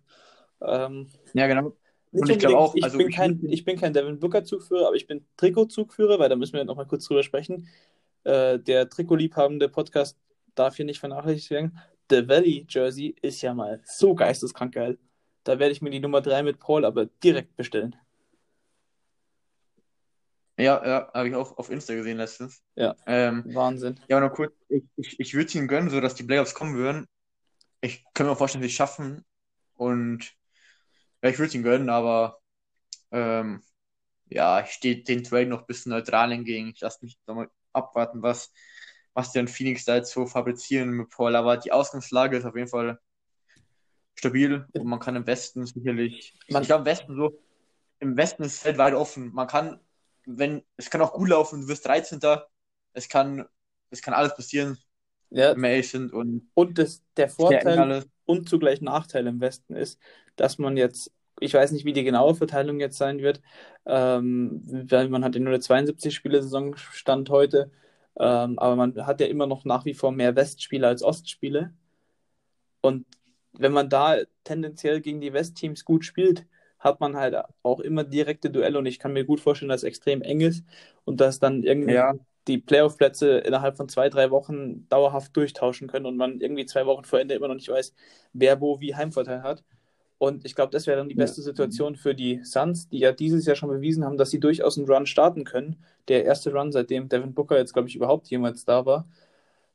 Ähm, Ja, genau. Nicht Und ich glaube auch, ich, also bin ich- kein, ich bin kein Devin Booker-Zugführer, aber ich bin Trikot-Zugführer, weil da müssen wir noch mal kurz drüber sprechen. Äh, der Trikot-liebhabende Podcast darf hier nicht vernachlässigt werden. The Valley Jersey ist ja mal so geisteskrank geil. Da werde ich mir die Nummer 3 mit Paul aber direkt bestellen. Ja, ja, habe ich auch auf Insta gesehen letztens. Ja. Ähm, Wahnsinn. ja, aber noch kurz, ich, ich, ich würde es ihnen gönnen, so dass die Playoffs kommen würden. Ich kann mir vorstellen, sie schaffen. Und ja, ich würde es ihnen gönnen, aber ähm, ja, ich stehe den Trade noch ein bisschen neutral entgegen. Ich lasse mich nochmal abwarten, was, was in Phoenix da jetzt so fabrizieren mit Paul. Aber die Ausgangslage ist auf jeden Fall stabil und man kann im Westen sicherlich. Man- ich glaube, im Westen so, im Westen ist es halt weit offen. Man kann, wenn, es kann auch gut laufen, du wirst 13. Es kann, es kann alles passieren, Ja, und und das, der Vorteil und zugleich Nachteil im Westen ist, dass man jetzt, ich weiß nicht, wie die genaue Verteilung jetzt sein wird, ähm, weil man hat ja nur eine 72-Spiele-Saison Stand heute, ähm, aber man hat ja immer noch nach wie vor mehr Westspiele als Ostspiele. Und wenn man da tendenziell gegen die Westteams gut spielt, hat man halt auch immer direkte Duelle und ich kann mir gut vorstellen, dass es extrem eng ist und dass dann irgendwie Ja. die Playoff-Plätze innerhalb von zwei, drei Wochen dauerhaft durchtauschen können und man irgendwie zwei Wochen vor Ende immer noch nicht weiß, wer wo wie Heimvorteil hat. Und ich glaube, das wäre dann die beste Situation für die Suns, die ja dieses Jahr schon bewiesen haben, dass sie durchaus einen Run starten können. Der erste Run, seitdem Devin Booker jetzt, glaube ich, überhaupt jemals da war.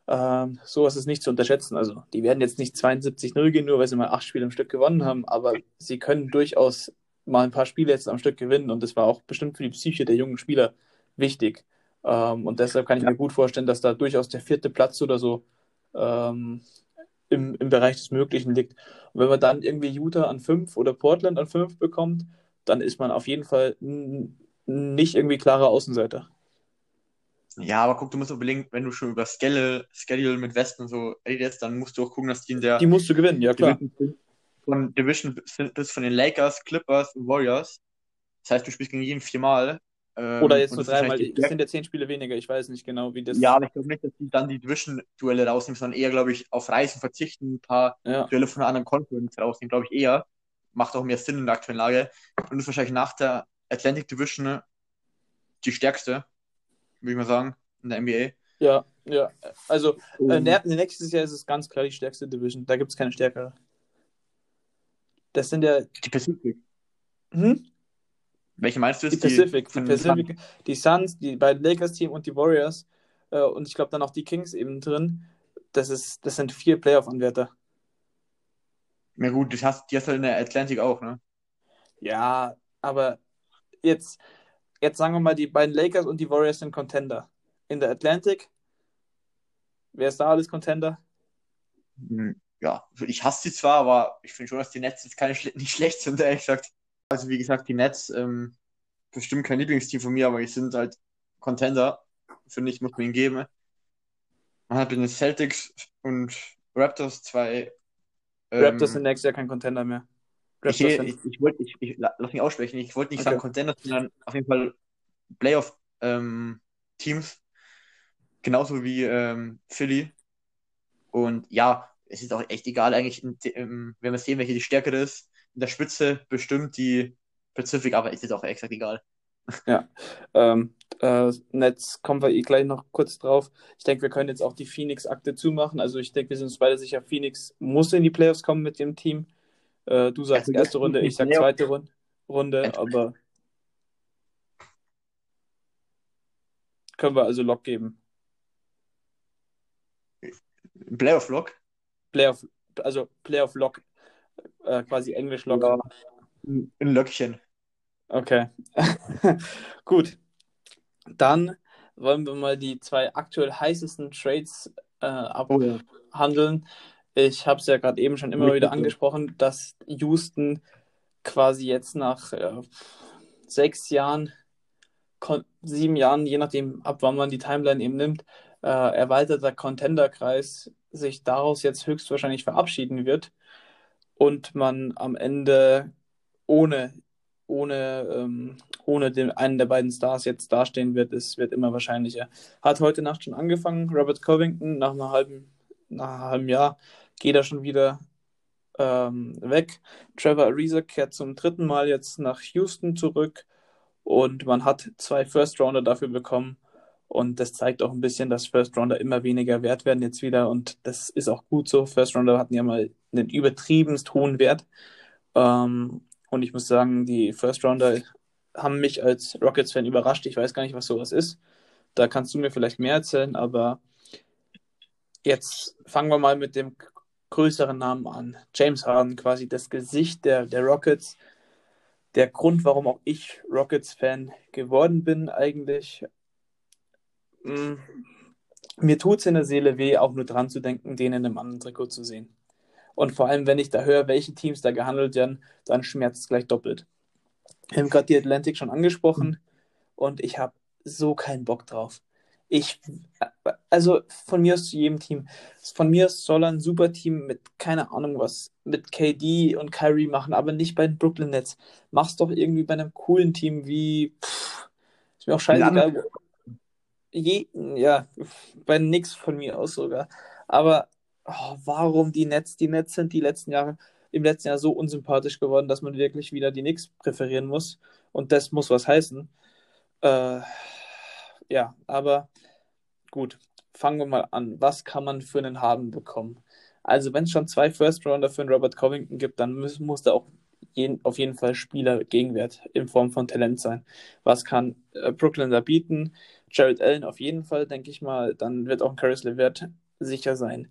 Ähm, sowas ist nicht zu unterschätzen. Also, die werden jetzt nicht 72-0 gehen, nur weil sie mal acht Spiele am Stück gewonnen haben, aber sie können durchaus mal ein paar Spiele jetzt am Stück gewinnen und das war auch bestimmt für die Psyche der jungen Spieler wichtig. Ähm, und deshalb kann ich mir gut vorstellen, dass da durchaus der vierte Platz oder so ähm, im, im Bereich des Möglichen liegt. Und wenn man dann irgendwie Utah an fünf oder Portland an fünf bekommt, dann ist man auf jeden Fall nicht irgendwie klarer Außenseiter. Ja, aber guck, du musst unbedingt, wenn du schon über Schedule, Schedule mit Westen so redest, dann musst du auch gucken, dass die in der Die musst du gewinnen, ja klar. Division von Division bis von den Lakers, Clippers und Warriors. Das heißt, du spielst gegen jeden viermal. Ähm, Oder jetzt nur dreimal. wahrscheinlich Es sind ja zehn Spiele weniger. Ich weiß nicht genau, wie das. Ja, aber ich glaube nicht, dass die dann die Division-Duelle rausnehmen, sondern eher, glaube ich, auf Reisen verzichten, ein paar Ja. Duelle von einer anderen Conference rausnehmen, glaube ich eher. Macht auch mehr Sinn in der aktuellen Lage. Und ist wahrscheinlich nach der Atlantic Division die stärkste, würde ich mal sagen, in der NBA. Ja, ja. Also, äh, nä- nächstes Jahr ist es ganz klar die stärkste Division. Da gibt es keine stärkere. Das sind ja. die Pacific. Hm? Welche meinst du? Die Pacific. Die Pacific, die Suns, die beiden Lakers-Team und die Warriors. Äh, und ich glaube dann auch die Kings eben drin. Das, ist, das sind vier Playoff-Anwärter. Na gut, das hast, die hast du in der Atlantic auch, ne? Ja, aber jetzt, jetzt sagen wir mal, die beiden Lakers und die Warriors sind Contender. In der Atlantic, wer ist da alles Contender? Hm, Ja, ich hasse sie zwar, aber ich finde schon, dass die Nets jetzt keine nicht schlecht sind, ehrlich gesagt. Also wie gesagt, die Nets ähm, bestimmt kein Lieblingsteam von mir, aber die sind halt Contender. Finde ich, muss man ihnen geben. Man hat mit den Celtics und Raptors zwei. Ähm, Raptors sind nächstes Jahr kein Contender mehr. ich, Raptors ich, sind, ich, wollte, ich, ich, la- lass mich aussprechen. Ich wollte nicht Okay. sagen Contender, sondern auf jeden Fall Playoff-Teams. genauso wie ähm, Philly. Und ja, es ist auch echt egal eigentlich, in, ähm, wenn wir sehen, welche die stärkere ist. In der Spitze bestimmt die Pacific, aber ist jetzt auch exakt egal. ähm, äh, Netz kommen wir eh gleich noch kurz drauf. Ich denke, wir können jetzt auch die Phoenix-Akte zumachen. Also ich denke, wir sind uns beide sicher, Phoenix muss in die Playoffs kommen mit dem Team. Äh, du sagst Also erste jetzt Runde, ich sag zweite Run Runde, Ent- aber können wir also Lock geben. Playoff-Lock? Playoff, also Playoff Lock, äh, quasi Englisch Lock. Ja. Ein Löckchen. Okay. Gut. Dann wollen wir mal die zwei aktuell heißesten Trades äh, abhandeln. Ich habe es ja gerade eben schon immer Richtig, wieder angesprochen, dass Houston quasi jetzt nach äh, sechs Jahren, sieben Jahren, je nachdem, ab wann man die Timeline eben nimmt, äh, erweiterter Contender-Kreis sich daraus jetzt höchstwahrscheinlich verabschieden wird und man am Ende ohne, ohne, ähm, ohne den, einen der beiden Stars jetzt dastehen wird, es wird immer wahrscheinlicher. Hat heute Nacht schon angefangen, Robert Covington, nach, einer halben, nach einem halben Jahr geht er schon wieder ähm, weg. Trevor Ariza kehrt zum dritten Mal jetzt nach Houston zurück und man hat zwei First Rounder dafür bekommen. Und das zeigt auch ein bisschen, dass First Rounder immer weniger wert werden jetzt wieder. Und das ist auch gut so. First Rounder hatten ja mal einen übertriebenst hohen Wert. Ähm, und ich muss sagen, die First Rounder haben mich als Rockets-Fan überrascht. Ich weiß gar nicht, was sowas ist. Da kannst du mir vielleicht mehr erzählen, aber jetzt fangen wir mal mit dem größeren Namen an. James Harden, quasi das Gesicht der, der Rockets. Der Grund, warum auch ich Rockets-Fan geworden bin, eigentlich. Mm, mir tut es in der Seele weh, auch nur dran zu denken, den in einem anderen Trikot zu sehen. Und vor allem, wenn ich da höre, welche Teams da gehandelt werden, dann schmerzt es gleich doppelt. Wir haben gerade die Atlantic schon angesprochen und ich habe so keinen Bock drauf. Ich, also von mir aus zu jedem Team. Von mir aus soll er ein super Team mit, keine Ahnung was, mit KD und Kyrie machen, aber nicht bei den Brooklyn Nets. Mach's doch irgendwie bei einem coolen Team wie, pff, ist mir auch scheißegal. Je, ja, bei nix von mir aus sogar. Aber oh, warum die Nets? Die Nets sind die letzten Jahre, im letzten Jahr so unsympathisch geworden, dass man wirklich wieder die Knicks präferieren muss. Und das muss was heißen. Äh, ja, aber gut, fangen wir mal an. Was kann man für einen Haben bekommen? Also, wenn es schon zwei First Rounder für einen Robert Covington gibt, dann muss, muss da auch jeden, auf jeden Fall Spieler Gegenwert in Form von Talent sein. Was kann äh, Brooklyn da bieten? Jared Allen auf jeden Fall, denke ich mal. Dann wird auch ein Caris LeVert sicher sein.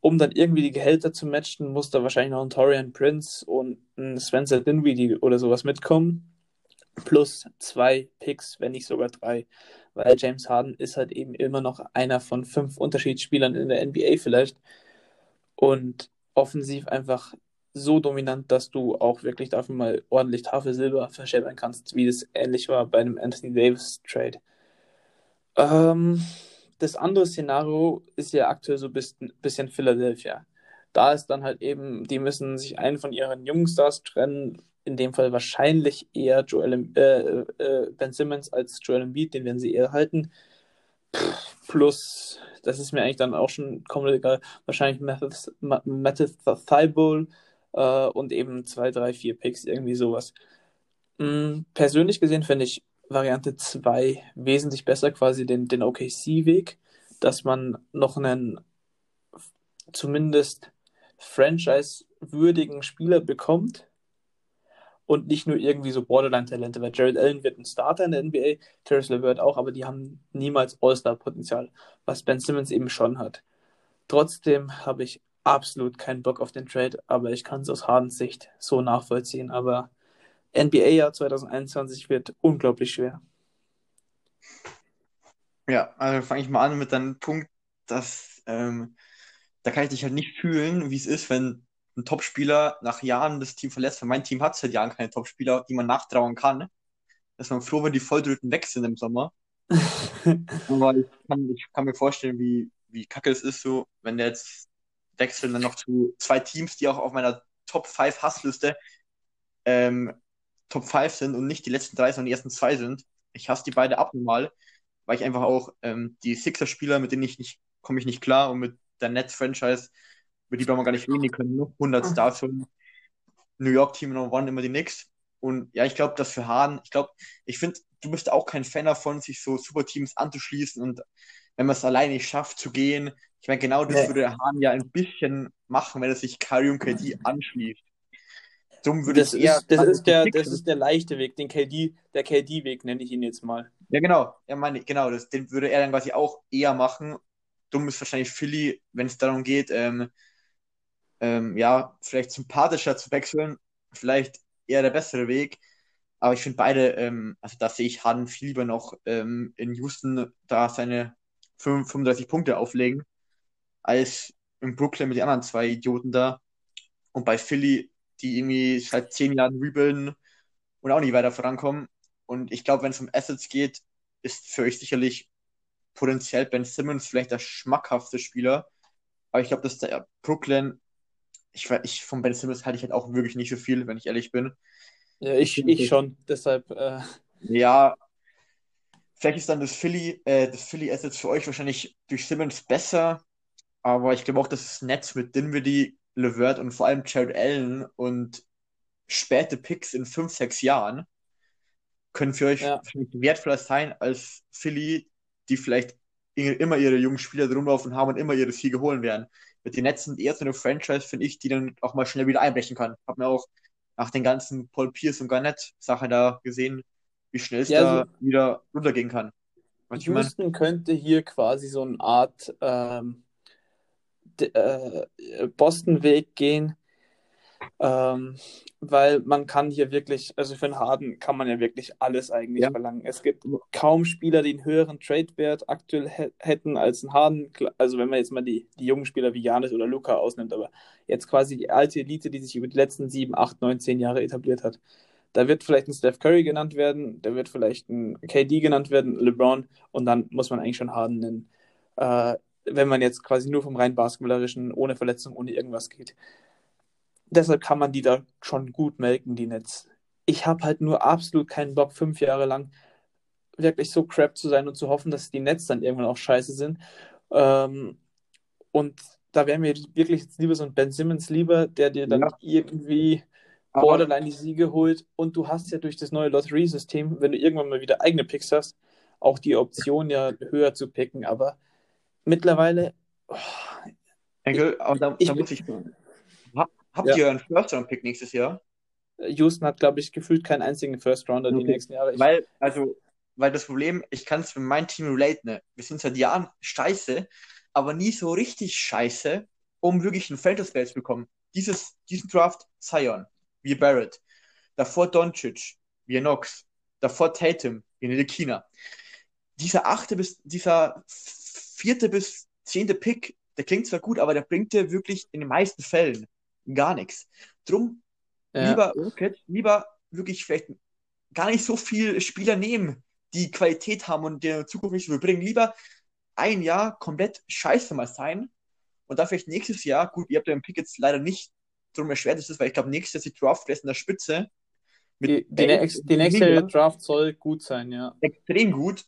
Um dann irgendwie die Gehälter zu matchen, muss da wahrscheinlich noch ein Torian Prince und ein Spencer Dinwiddie oder sowas mitkommen. Plus zwei Picks, wenn nicht sogar drei weil James Harden ist halt eben immer noch einer von fünf Unterschiedsspielern in der NBA vielleicht und offensiv einfach so dominant, dass du auch wirklich dafür mal ordentlich Tafel Silber verscheppern kannst, wie das ähnlich war bei einem Anthony Davis Trade. Ähm, das andere Szenario ist ja aktuell so ein bisschen, bisschen Philadelphia. Da ist dann halt eben, die müssen sich einen von ihren jungen Stars trennen, in dem Fall wahrscheinlich eher Joel, äh, äh, Ben Simmons als Joel Embiid, den werden sie eher halten. Plus, das ist mir eigentlich dann auch schon komplett egal, wahrscheinlich Matthew Thibault äh, und eben zwei, drei, vier Picks, irgendwie sowas. Mhm, persönlich gesehen finde ich Variante 2 wesentlich besser, quasi den, den OKC-Weg, dass man noch einen zumindest franchise-würdigen Spieler bekommt, und nicht nur irgendwie so Borderline-Talente, weil Jared Allen wird ein Starter in der NBA, Terrence LeVert auch, aber die haben niemals All-Star-Potenzial, was Ben Simmons eben schon hat. Trotzdem habe ich absolut keinen Bock auf den Trade, aber ich kann es aus Hardens Sicht so nachvollziehen. Aber NBA-Jahr 2021 wird unglaublich schwer. Ja, also fange ich mal an mit deinem Punkt, dass ähm, da kann ich dich halt nicht fühlen, wie es ist, wenn ein Topspieler nach Jahren das Team verlässt, weil mein Team hat seit Jahren keine Topspieler, die man nachtrauen kann. Da ist man froh, wenn die Volldrüten weg sind im Sommer. Aber ich kann, ich kann mir vorstellen, wie, wie kacke es ist, so, wenn der jetzt wechselt dann noch zu zwei Teams, die auch auf meiner Top 5 Hassliste ähm, Top 5 sind und nicht die letzten drei, sondern die ersten zwei sind. Ich hasse die beide abnormal, weil ich einfach auch ähm, die Sixer-Spieler, mit denen ich nicht, komme ich nicht klar und mit der Nets-Franchise über die brauchen wir gar nicht reden, die können nur 100 Stars holen. New York Team Nummer One immer die Knicks. Und ja, ich glaube, dass für Hahn, ich glaube, ich finde, du bist auch kein Fan davon, sich so Superteams anzuschließen und wenn man es alleine nicht schafft zu gehen. Ich meine, genau das ja. würde der Hahn ja ein bisschen machen, wenn er sich Kyrie und KD anschließt. Dumm würde das, eher ist, das, ist der, das ist der leichte Weg, den KD, der KD-Weg nenne ich ihn jetzt mal. Ja, genau. Ja, meine, genau, das, den würde er dann quasi auch eher machen. Dumm ist wahrscheinlich Philly, wenn es darum geht, ähm, ähm, ja, vielleicht sympathischer zu wechseln, vielleicht eher der bessere Weg. Aber ich finde beide, ähm, also da sehe ich Harden viel lieber noch ähm, in Houston da seine 35 Punkte auflegen, als in Brooklyn mit den anderen zwei Idioten da. Und bei Philly, die irgendwie seit zehn Jahren rebuilden und auch nicht weiter vorankommen. Und ich glaube, wenn es um Assets geht, ist für euch sicherlich potenziell Ben Simmons vielleicht der schmackhafte Spieler. Aber ich glaube, dass der Brooklyn, ich, ich von Ben Simmons halte ich halt auch wirklich nicht so viel, wenn ich ehrlich bin. Ja, ich, ich schon. Deshalb. Äh... Ja, vielleicht ist dann das Philly, äh, das Philly Assets für euch wahrscheinlich durch Simmons besser. Aber ich glaube auch, dass das Netz mit Dinwiddie, LeVert und vor allem Jared Allen und späte Picks in fünf, sechs Jahren können für euch Ja. wertvoller sein als Philly, die vielleicht immer ihre jungen Spieler rumlaufen haben und immer ihre Siege holen werden. Mit den Netzen eher so eine Franchise, finde ich, die dann auch mal schnell wieder einbrechen kann. Hab mir auch nach den ganzen Paul Pierce und Garnett-Sachen da gesehen, wie schnell es Ja, da also- wieder runtergehen kann. Mein? Houston könnte hier quasi so eine Art ähm, äh, Boston-Weg gehen, ähm, weil man kann hier wirklich, also für einen Harden kann man ja wirklich alles eigentlich Ja. verlangen. Es gibt kaum Spieler, die einen höheren Trade-Wert aktuell hä- hätten als ein Harden. Also wenn man jetzt mal die, die jungen Spieler wie Janis oder Luca ausnimmt, aber jetzt quasi die alte Elite, die sich über die letzten sieben, acht, neun, zehn Jahre etabliert hat. Da wird vielleicht ein Steph Curry genannt werden, da wird vielleicht ein KD genannt werden, LeBron und dann muss man eigentlich schon Harden nennen. Äh, wenn man jetzt quasi nur vom rein basketballerischen, ohne Verletzung, ohne irgendwas geht. Deshalb kann man die da schon gut melken, die Nets. Ich habe halt nur absolut keinen Bock, fünf Jahre lang wirklich so crap zu sein und zu hoffen, dass die Nets dann irgendwann auch scheiße sind. Ähm, und da wäre mir wirklich lieber so ein Ben Simmons lieber, der dir dann Ja. irgendwie borderline die Siege holt. Und du hast ja durch das neue Lottery-System, wenn du irgendwann mal wieder eigene Picks hast, auch die Option ja höher zu picken. Aber mittlerweile, oh, Enkel, aber da, ich, da muss ich fragen. Ha- Habt Ja. ihr einen First-Round-Pick nächstes Jahr? Houston hat, glaube ich, gefühlt keinen einzigen First Rounder die Okay. nächsten Jahre. Ich, Weil, also, weil das Problem, ich kann es mit meinem Team relate, ne? Wir sind seit Jahren scheiße, aber nie so richtig scheiße, um wirklich einen Franchise Player zu bekommen. Dieses, diesen Draft Zion, wie Barrett. Davor Doncic, wie Knox. Davor Tatum, wie Ntilikina. Dieser achte bis, dieser vierte bis zehnte Pick, der klingt zwar gut, aber der bringt dir wirklich in den meisten Fällen gar nichts. Drum ja, lieber Rocket, lieber wirklich vielleicht gar nicht so viel Spieler nehmen, die Qualität haben und der Zukunft nicht so viel bringen. Lieber ein Jahr komplett scheiße mal sein und dann vielleicht nächstes Jahr, gut, ihr habt ja den Pick jetzt leider nicht drum erschwert, ist es, weil ich glaube, nächstes Jahr ist die Draft Class in der Spitze die, die, nächste Draft soll gut sein, ja. extrem gut.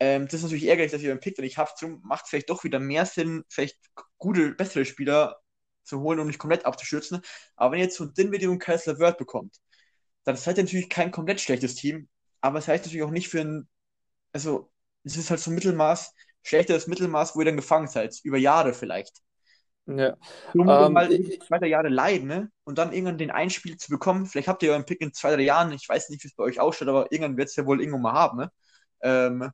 Ähm, das ist natürlich ärgerlich, dass ihr einen Pick dann nicht habt. Darum macht es vielleicht doch wieder mehr Sinn, vielleicht gute, bessere Spieler zu holen, um nicht komplett abzustürzen. Aber wenn ihr jetzt so Dinwiddie und Kessler Word bekommt, dann seid ihr natürlich kein komplett schlechtes Team. Aber es heißt natürlich auch nicht für ein, also es ist halt so ein Mittelmaß, schlechteres Mittelmaß, wo ihr dann gefangen seid, über Jahre vielleicht. ja. Man Ähm, mal ich, zwei, drei Jahre leiden, ne? Und dann irgendwann den Einspiel zu bekommen. Vielleicht habt ihr euren Pick in zwei, drei Jahren. Ich weiß nicht, wie es bei euch ausschaut, aber irgendwann wird es ja wohl irgendwann mal haben, ne? Ähm,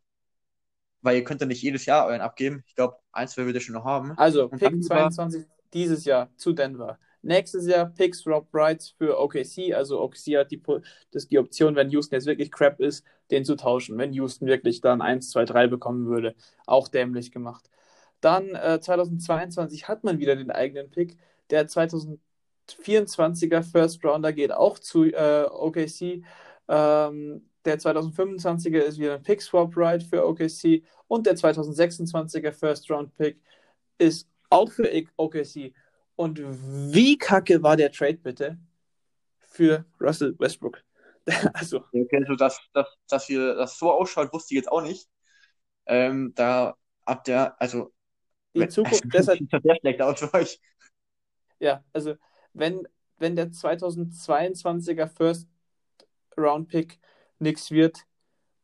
weil ihr könnt ja nicht jedes Jahr euren abgeben. Ich glaube, ein, zwei wird ihr schon noch haben. also, Und Pick lieber, 22 dieses Jahr zu Denver. Nächstes Jahr Picks Rob Wrights für OKC. Also OKC hat die, das, die Option, wenn Houston jetzt wirklich crap ist, den zu tauschen. Wenn Houston wirklich dann 1, 2, 3 bekommen würde. Auch dämlich gemacht. Dann äh, 2022 hat man wieder den eigenen Pick. Der 2024er First Rounder geht auch zu äh, OKC. Ähm, der 2025er ist wieder ein Pick Swap Right für OKC. Und der 2026er First Round Pick ist auch für OKC. Und wie kacke war der Trade bitte für Russell Westbrook? Also, ihr kennt so, dass, dass, dass ihr das so ausschaut, wusste ich jetzt auch nicht. Ähm, da habt ihr, also, die Zukunft, deshalb, sieht das sehr schlecht aus für euch. ja, also, wenn, wenn der 2022er First Round Pick nichts wird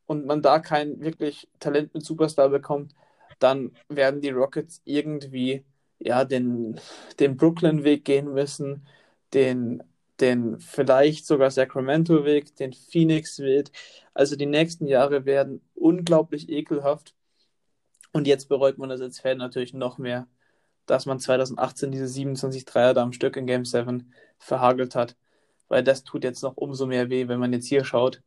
und man da kein wirklich Talent mit Superstar bekommt, dann werden die Rockets irgendwie ja den, den Brooklyn-Weg gehen müssen, den, den vielleicht sogar Sacramento-Weg, den Phoenix-Weg. Also die nächsten Jahre werden unglaublich ekelhaft. Und jetzt bereut man das als Fan natürlich noch mehr, dass man 2018 diese 27 Dreier da am Stück in Game 7 verhagelt hat. Weil das tut jetzt noch umso mehr weh, wenn man jetzt hier schaut.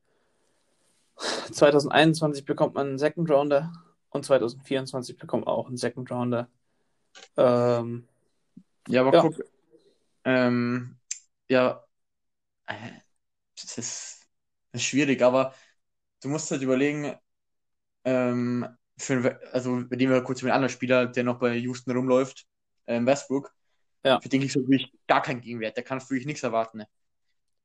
2021 bekommt man einen Second Rounder und 2024 bekommt man auch einen Second Rounder. Ähm, Ja, aber ja, guck, ähm, ja, äh, das ist, ist schwierig, aber du musst halt überlegen, ähm, für, also reden wir kurz über einen anderen Spieler, der noch bei Houston rumläuft, ähm, Westbrook. Ja. Für den kriegst du wirklich gar keinen Gegenwert. Der kann wirklich nichts erwarten. Ne?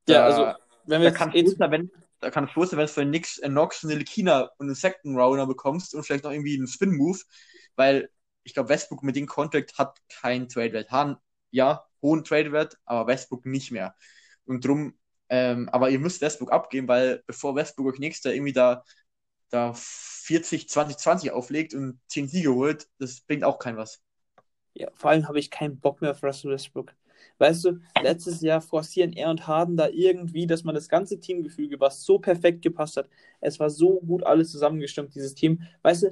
Ja, Da- also, wenn wir Da jetzt sein, wenn, da kann es froh sein, wenn du für Nix, einen Nox, eine Lekina und einen Second Rounder bekommst und vielleicht noch irgendwie einen Spin-Move, weil ich glaube, Westbrook mit dem Contract hat keinen Trade-Wert. Hahn, ja, hohen Trade-Wert, aber Westbrook nicht mehr. Und drum, ähm, aber ihr müsst Westbrook abgeben, weil bevor Westbrook euch nächster irgendwie da, da 40, 20, 20 auflegt und 10 Siege holt, das bringt auch kein was. Ja, vor allem habe ich keinen Bock mehr auf Russell Westbrook. Weißt du, letztes Jahr forcieren er und Harden da irgendwie, dass man das ganze Teamgefüge, was so perfekt gepasst hat, es war so gut alles zusammengestimmt, dieses Team. Weißt du,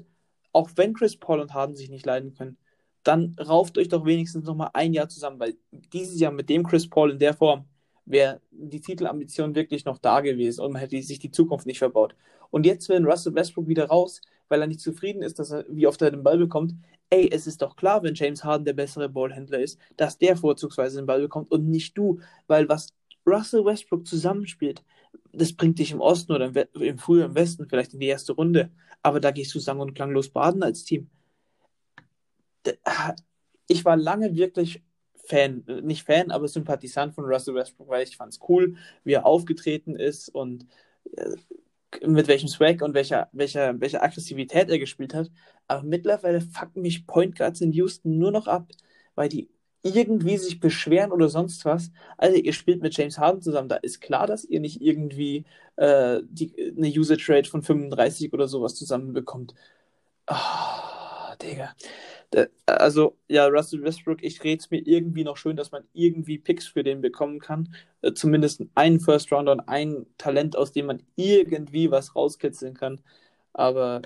auch wenn Chris Paul und Harden sich nicht leiden können, dann rauft euch doch wenigstens noch mal ein Jahr zusammen, weil dieses Jahr mit dem Chris Paul in der Form wäre die Titelambition wirklich noch da gewesen und man hätte sich die Zukunft nicht verbaut. Und jetzt will Russell Westbrook wieder raus, weil er nicht zufrieden ist, dass er, wie oft er den Ball bekommt. Ey, es ist doch klar, wenn James Harden der bessere Ballhändler ist, dass der vorzugsweise den Ball bekommt und nicht du, weil was Russell Westbrook zusammenspielt, das bringt dich im Osten oder im, We im früher im Westen vielleicht in die erste Runde, aber da gehst du sang- und klanglos baden als Team. D- Ich war lange wirklich Fan, nicht Fan, aber Sympathisant von Russell Westbrook, weil ich fand es cool, wie er aufgetreten ist und äh, mit welchem Swag und welcher, welcher, welcher Aggressivität er gespielt hat. Aber mittlerweile fucken mich Point Guards in Houston nur noch ab, weil die irgendwie sich beschweren oder sonst was. Also ihr spielt mit James Harden zusammen, da ist klar, dass ihr nicht irgendwie äh, die, eine Usage Rate von 35 oder sowas zusammenbekommt. Ah, Digga. Da, also, ja, Russell Westbrook, ich rede es mir irgendwie noch schön, dass man irgendwie Picks für den bekommen kann. Äh, zumindest einen First Rounder und ein Talent, aus dem man irgendwie was rauskitzeln kann. Aber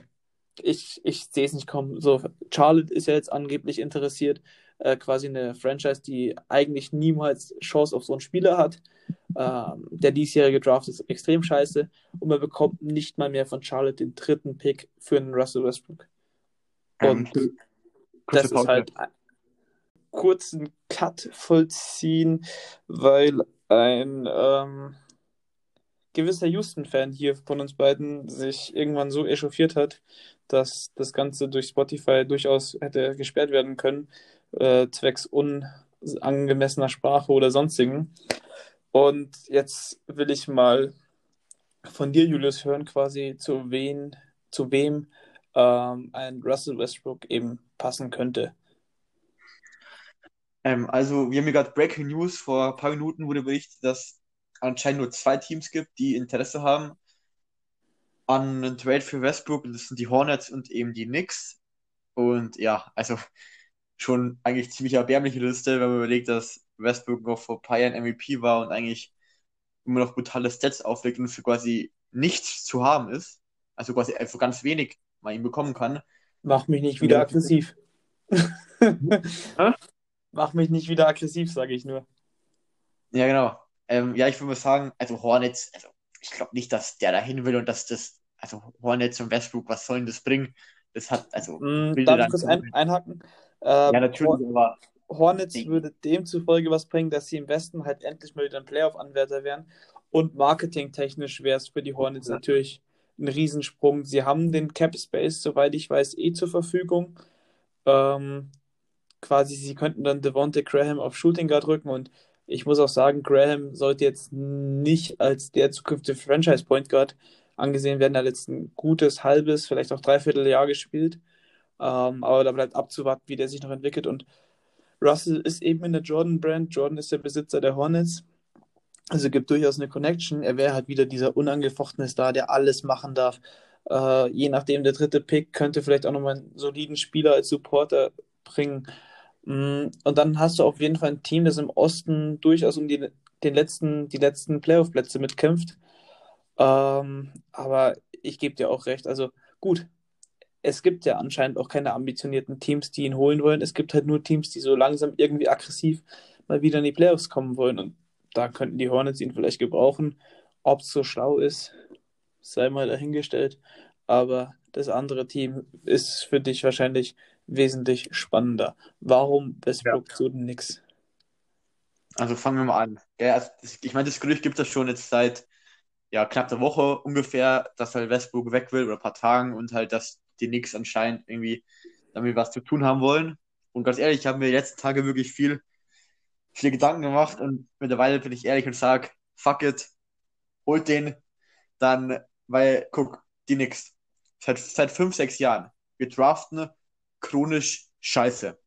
ich, ich sehe es nicht kommen. So, Charlotte ist ja jetzt angeblich interessiert, äh, quasi eine Franchise, die eigentlich niemals Chance auf so einen Spieler hat. Ähm, der diesjährige Draft ist extrem scheiße und man bekommt nicht mal mehr von Charlotte den dritten Pick für einen Russell Westbrook. Und Ähm, das ist halt kurzen Cut vollziehen, weil ein ähm, gewisser Houston-Fan hier von uns beiden sich irgendwann so echauffiert hat, dass das Ganze durch Spotify durchaus hätte gesperrt werden können, äh, zwecks unangemessener Sprache oder sonstigen. Und jetzt will ich mal von dir, Julius, hören, quasi zu wen, zu wem ähm, ein Russell Westbrook eben passen könnte. Ähm, also, wir haben hier gerade Breaking News. Vor ein paar Minuten wurde berichtet, dass anscheinend nur zwei Teams gibt, die Interesse haben an einem Trade für Westbrook. Das sind die Hornets und eben die Knicks. Und ja, also schon eigentlich ziemlich erbärmliche Liste, wenn man überlegt, dass Westbrook noch vor ein paar Jahren MVP war und eigentlich immer noch brutale Stats auflegt und für quasi nichts zu haben ist. Also quasi einfach ganz wenig man ihn bekommen kann. Mach mich nicht wieder Ja. aggressiv. Mach mich nicht wieder aggressiv, sage ich nur. Ja, genau. Ähm, ja, ich würde mal sagen, also Hornets, also ich glaube nicht, dass der dahin will und dass das, also Hornets und Westbrook, was sollen das bringen? Das hat, also, Mm, will darf ich kurz ein, einhaken? ja, Ähm, natürlich, aber Hornets Nee. würde demzufolge was bringen, dass sie im Westen halt endlich mal wieder ein Playoff-Anwärter wären. Und marketingtechnisch wäre es für die Hornets Ja. natürlich ein Riesensprung. Sie haben den Cap Space, soweit ich weiß, eh zur Verfügung. Ähm, quasi, sie könnten dann Devontae Graham auf Shooting Guard rücken und ich muss auch sagen, Graham sollte jetzt nicht als der zukünftige Franchise Point Guard angesehen werden. Er hat jetzt ein gutes halbes, vielleicht auch dreiviertel Jahr gespielt. Ähm, aber da bleibt abzuwarten, wie der sich noch entwickelt. Und Russell ist eben in der Jordan-Brand. Jordan ist der Besitzer der Hornets. Also gibt durchaus eine Connection. Er wäre halt wieder dieser unangefochtene Star, der alles machen darf. Äh, je nachdem, der dritte Pick könnte vielleicht auch nochmal einen soliden Spieler als Supporter bringen. Mm, Und dann hast du auf jeden Fall ein Team, das im Osten durchaus um die, den letzten, die letzten Playoff-Plätze mitkämpft. Ähm, aber ich gebe dir auch recht. Also gut, es gibt ja anscheinend auch keine ambitionierten Teams, die ihn holen wollen. Es gibt halt nur Teams, die so langsam irgendwie aggressiv mal wieder in die Playoffs kommen wollen. Und da könnten die Hornets ihn vielleicht gebrauchen. Ob es so schlau ist, sei mal dahingestellt. Aber das andere Team ist für dich wahrscheinlich wesentlich spannender. Warum Westbrook zu den Knicks? also fangen wir mal an. Ja, also ich meine, das Gerücht gibt es schon jetzt seit ja, knapp einer Woche ungefähr, dass halt Westbrook weg will oder ein paar Tagen und halt, dass die Knicks anscheinend irgendwie damit was zu tun haben wollen. Und ganz ehrlich, ich habe mir die letzten Tage wirklich viel, viel Gedanken gemacht und mittlerweile bin ich ehrlich und sage, fuck it, holt den, dann, weil, guck, die Knicks, seit, seit fünf, sechs Jahren, wir draften chronisch scheiße.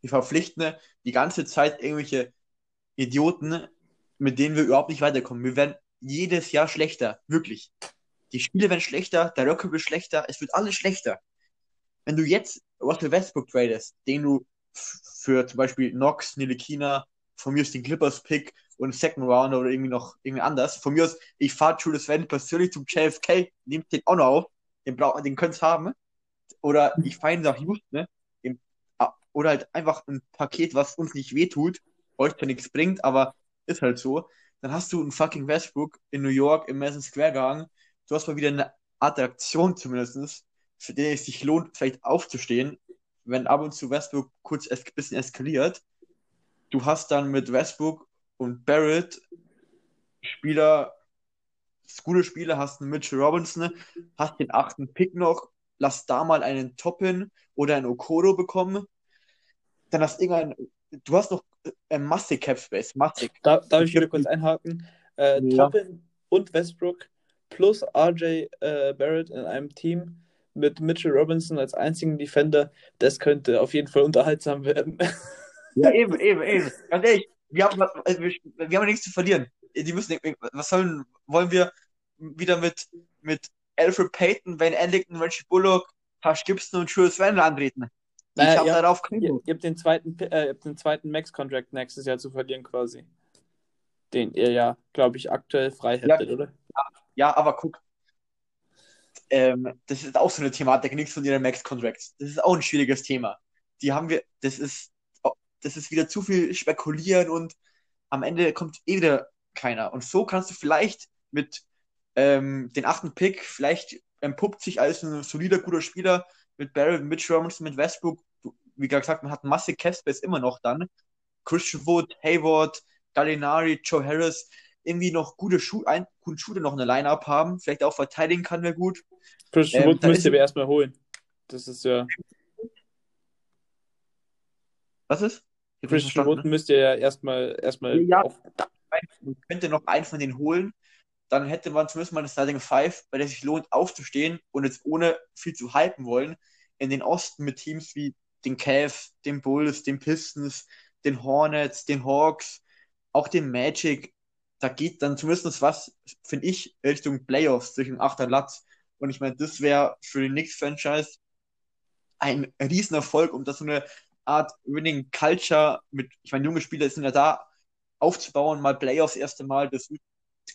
Wir verpflichten die ganze Zeit irgendwelche Idioten, mit denen wir überhaupt nicht weiterkommen. Wir werden jedes Jahr schlechter, wirklich. Die Spiele werden schlechter, der Röcke wird schlechter, es wird alles schlechter. Wenn du jetzt Russell Westbrook tradest, den du für zum Beispiel Knox, Nilikina, von mir aus den Clippers-Pick und Second Round oder irgendwie noch irgendwie anders. Von mir aus, ich fahre Julius Randle persönlich zum JFK, nehmt den auch noch auf, den, brauch, den könnt's haben. Oder ich fahre ihn nach Houston, ne? Den, oder halt einfach ein Paket, was uns nicht wehtut, euch zwar nichts bringt, aber ist halt so. Dann hast du einen fucking Westbrook in New York im Madison Square gegangen. Du hast mal wieder eine Attraktion zumindest, für den es sich lohnt, vielleicht aufzustehen, wenn ab und zu Westbrook kurz ein bisschen eskaliert. Du hast dann mit Westbrook und Barrett Spieler, gute Spieler, hast einen Mitchell Robinson, hast den achten Pick noch, lass da mal einen Toppin oder einen Okoro bekommen. Dann hast irgendein, du hast noch äh, massig Cap Space, massig. Da, darf ich wieder kurz einhaken? Äh, Ja. Toppin und Westbrook plus RJ äh, Barrett in einem Team mit Mitchell Robinson als einzigen Defender, das könnte auf jeden Fall unterhaltsam werden. Ja, eben, eben, eben. Ganz ehrlich, wir haben, also wir, haben nichts zu verlieren. Die müssen, was sollen, wollen wir wieder mit, mit Alfred Payton, Van Ellington, Reggie Bullock, Tash Gibson und Julius Randle antreten? Ich Naja, habe ihr, darauf ihr, keine ihr habt den zweiten, äh, ihr habt den zweiten Max-Contract nächstes Jahr zu verlieren quasi. Den ihr ja, glaube ich, aktuell frei Ja. hättet, oder? Ja, aber guck, ähm, das ist auch so eine Thematik, nichts von ihren Max-Contracts. Das ist auch ein schwieriges Thema. Die haben wir, das ist, das ist wieder zu viel spekulieren und am Ende kommt eh wieder keiner. Und so kannst du vielleicht mit ähm, den achten Pick, vielleicht entpuppt sich als ein solider, guter Spieler mit Barrett, mit Robinson, mit Westbrook. Wie gesagt, man hat massig Capspace immer noch dann. Christian Wood, Hayward, Gallinari, Joe Harris, irgendwie noch gute, Schu ein, guten Shooter noch in der Line-Up haben. Vielleicht auch verteidigen kann wer gut. Christian Ähm, Wood da müsst ihr aber erstmal holen. Das ist ja. Was ist? Christian. Wood müsst ihr ja erstmal erstmal Ja, auf. man könnte noch einen von denen holen, dann hätte man zumindest mal eine Starting Five, bei der sich lohnt aufzustehen und jetzt ohne viel zu hypen wollen, in den Osten mit Teams wie den Cavs, den Bulls, den Pistons, den Hornets, den Hawks, auch den Magic. Da geht dann zumindest was, finde ich, Richtung Playoffs zwischen 8. Platz. Und ich meine, das wäre für den Knicks-Franchise ein Riesenerfolg, um das so eine Art Winning Culture mit, ich meine, junge Spieler sind ja da, aufzubauen, mal Playoffs erste Mal, das wird,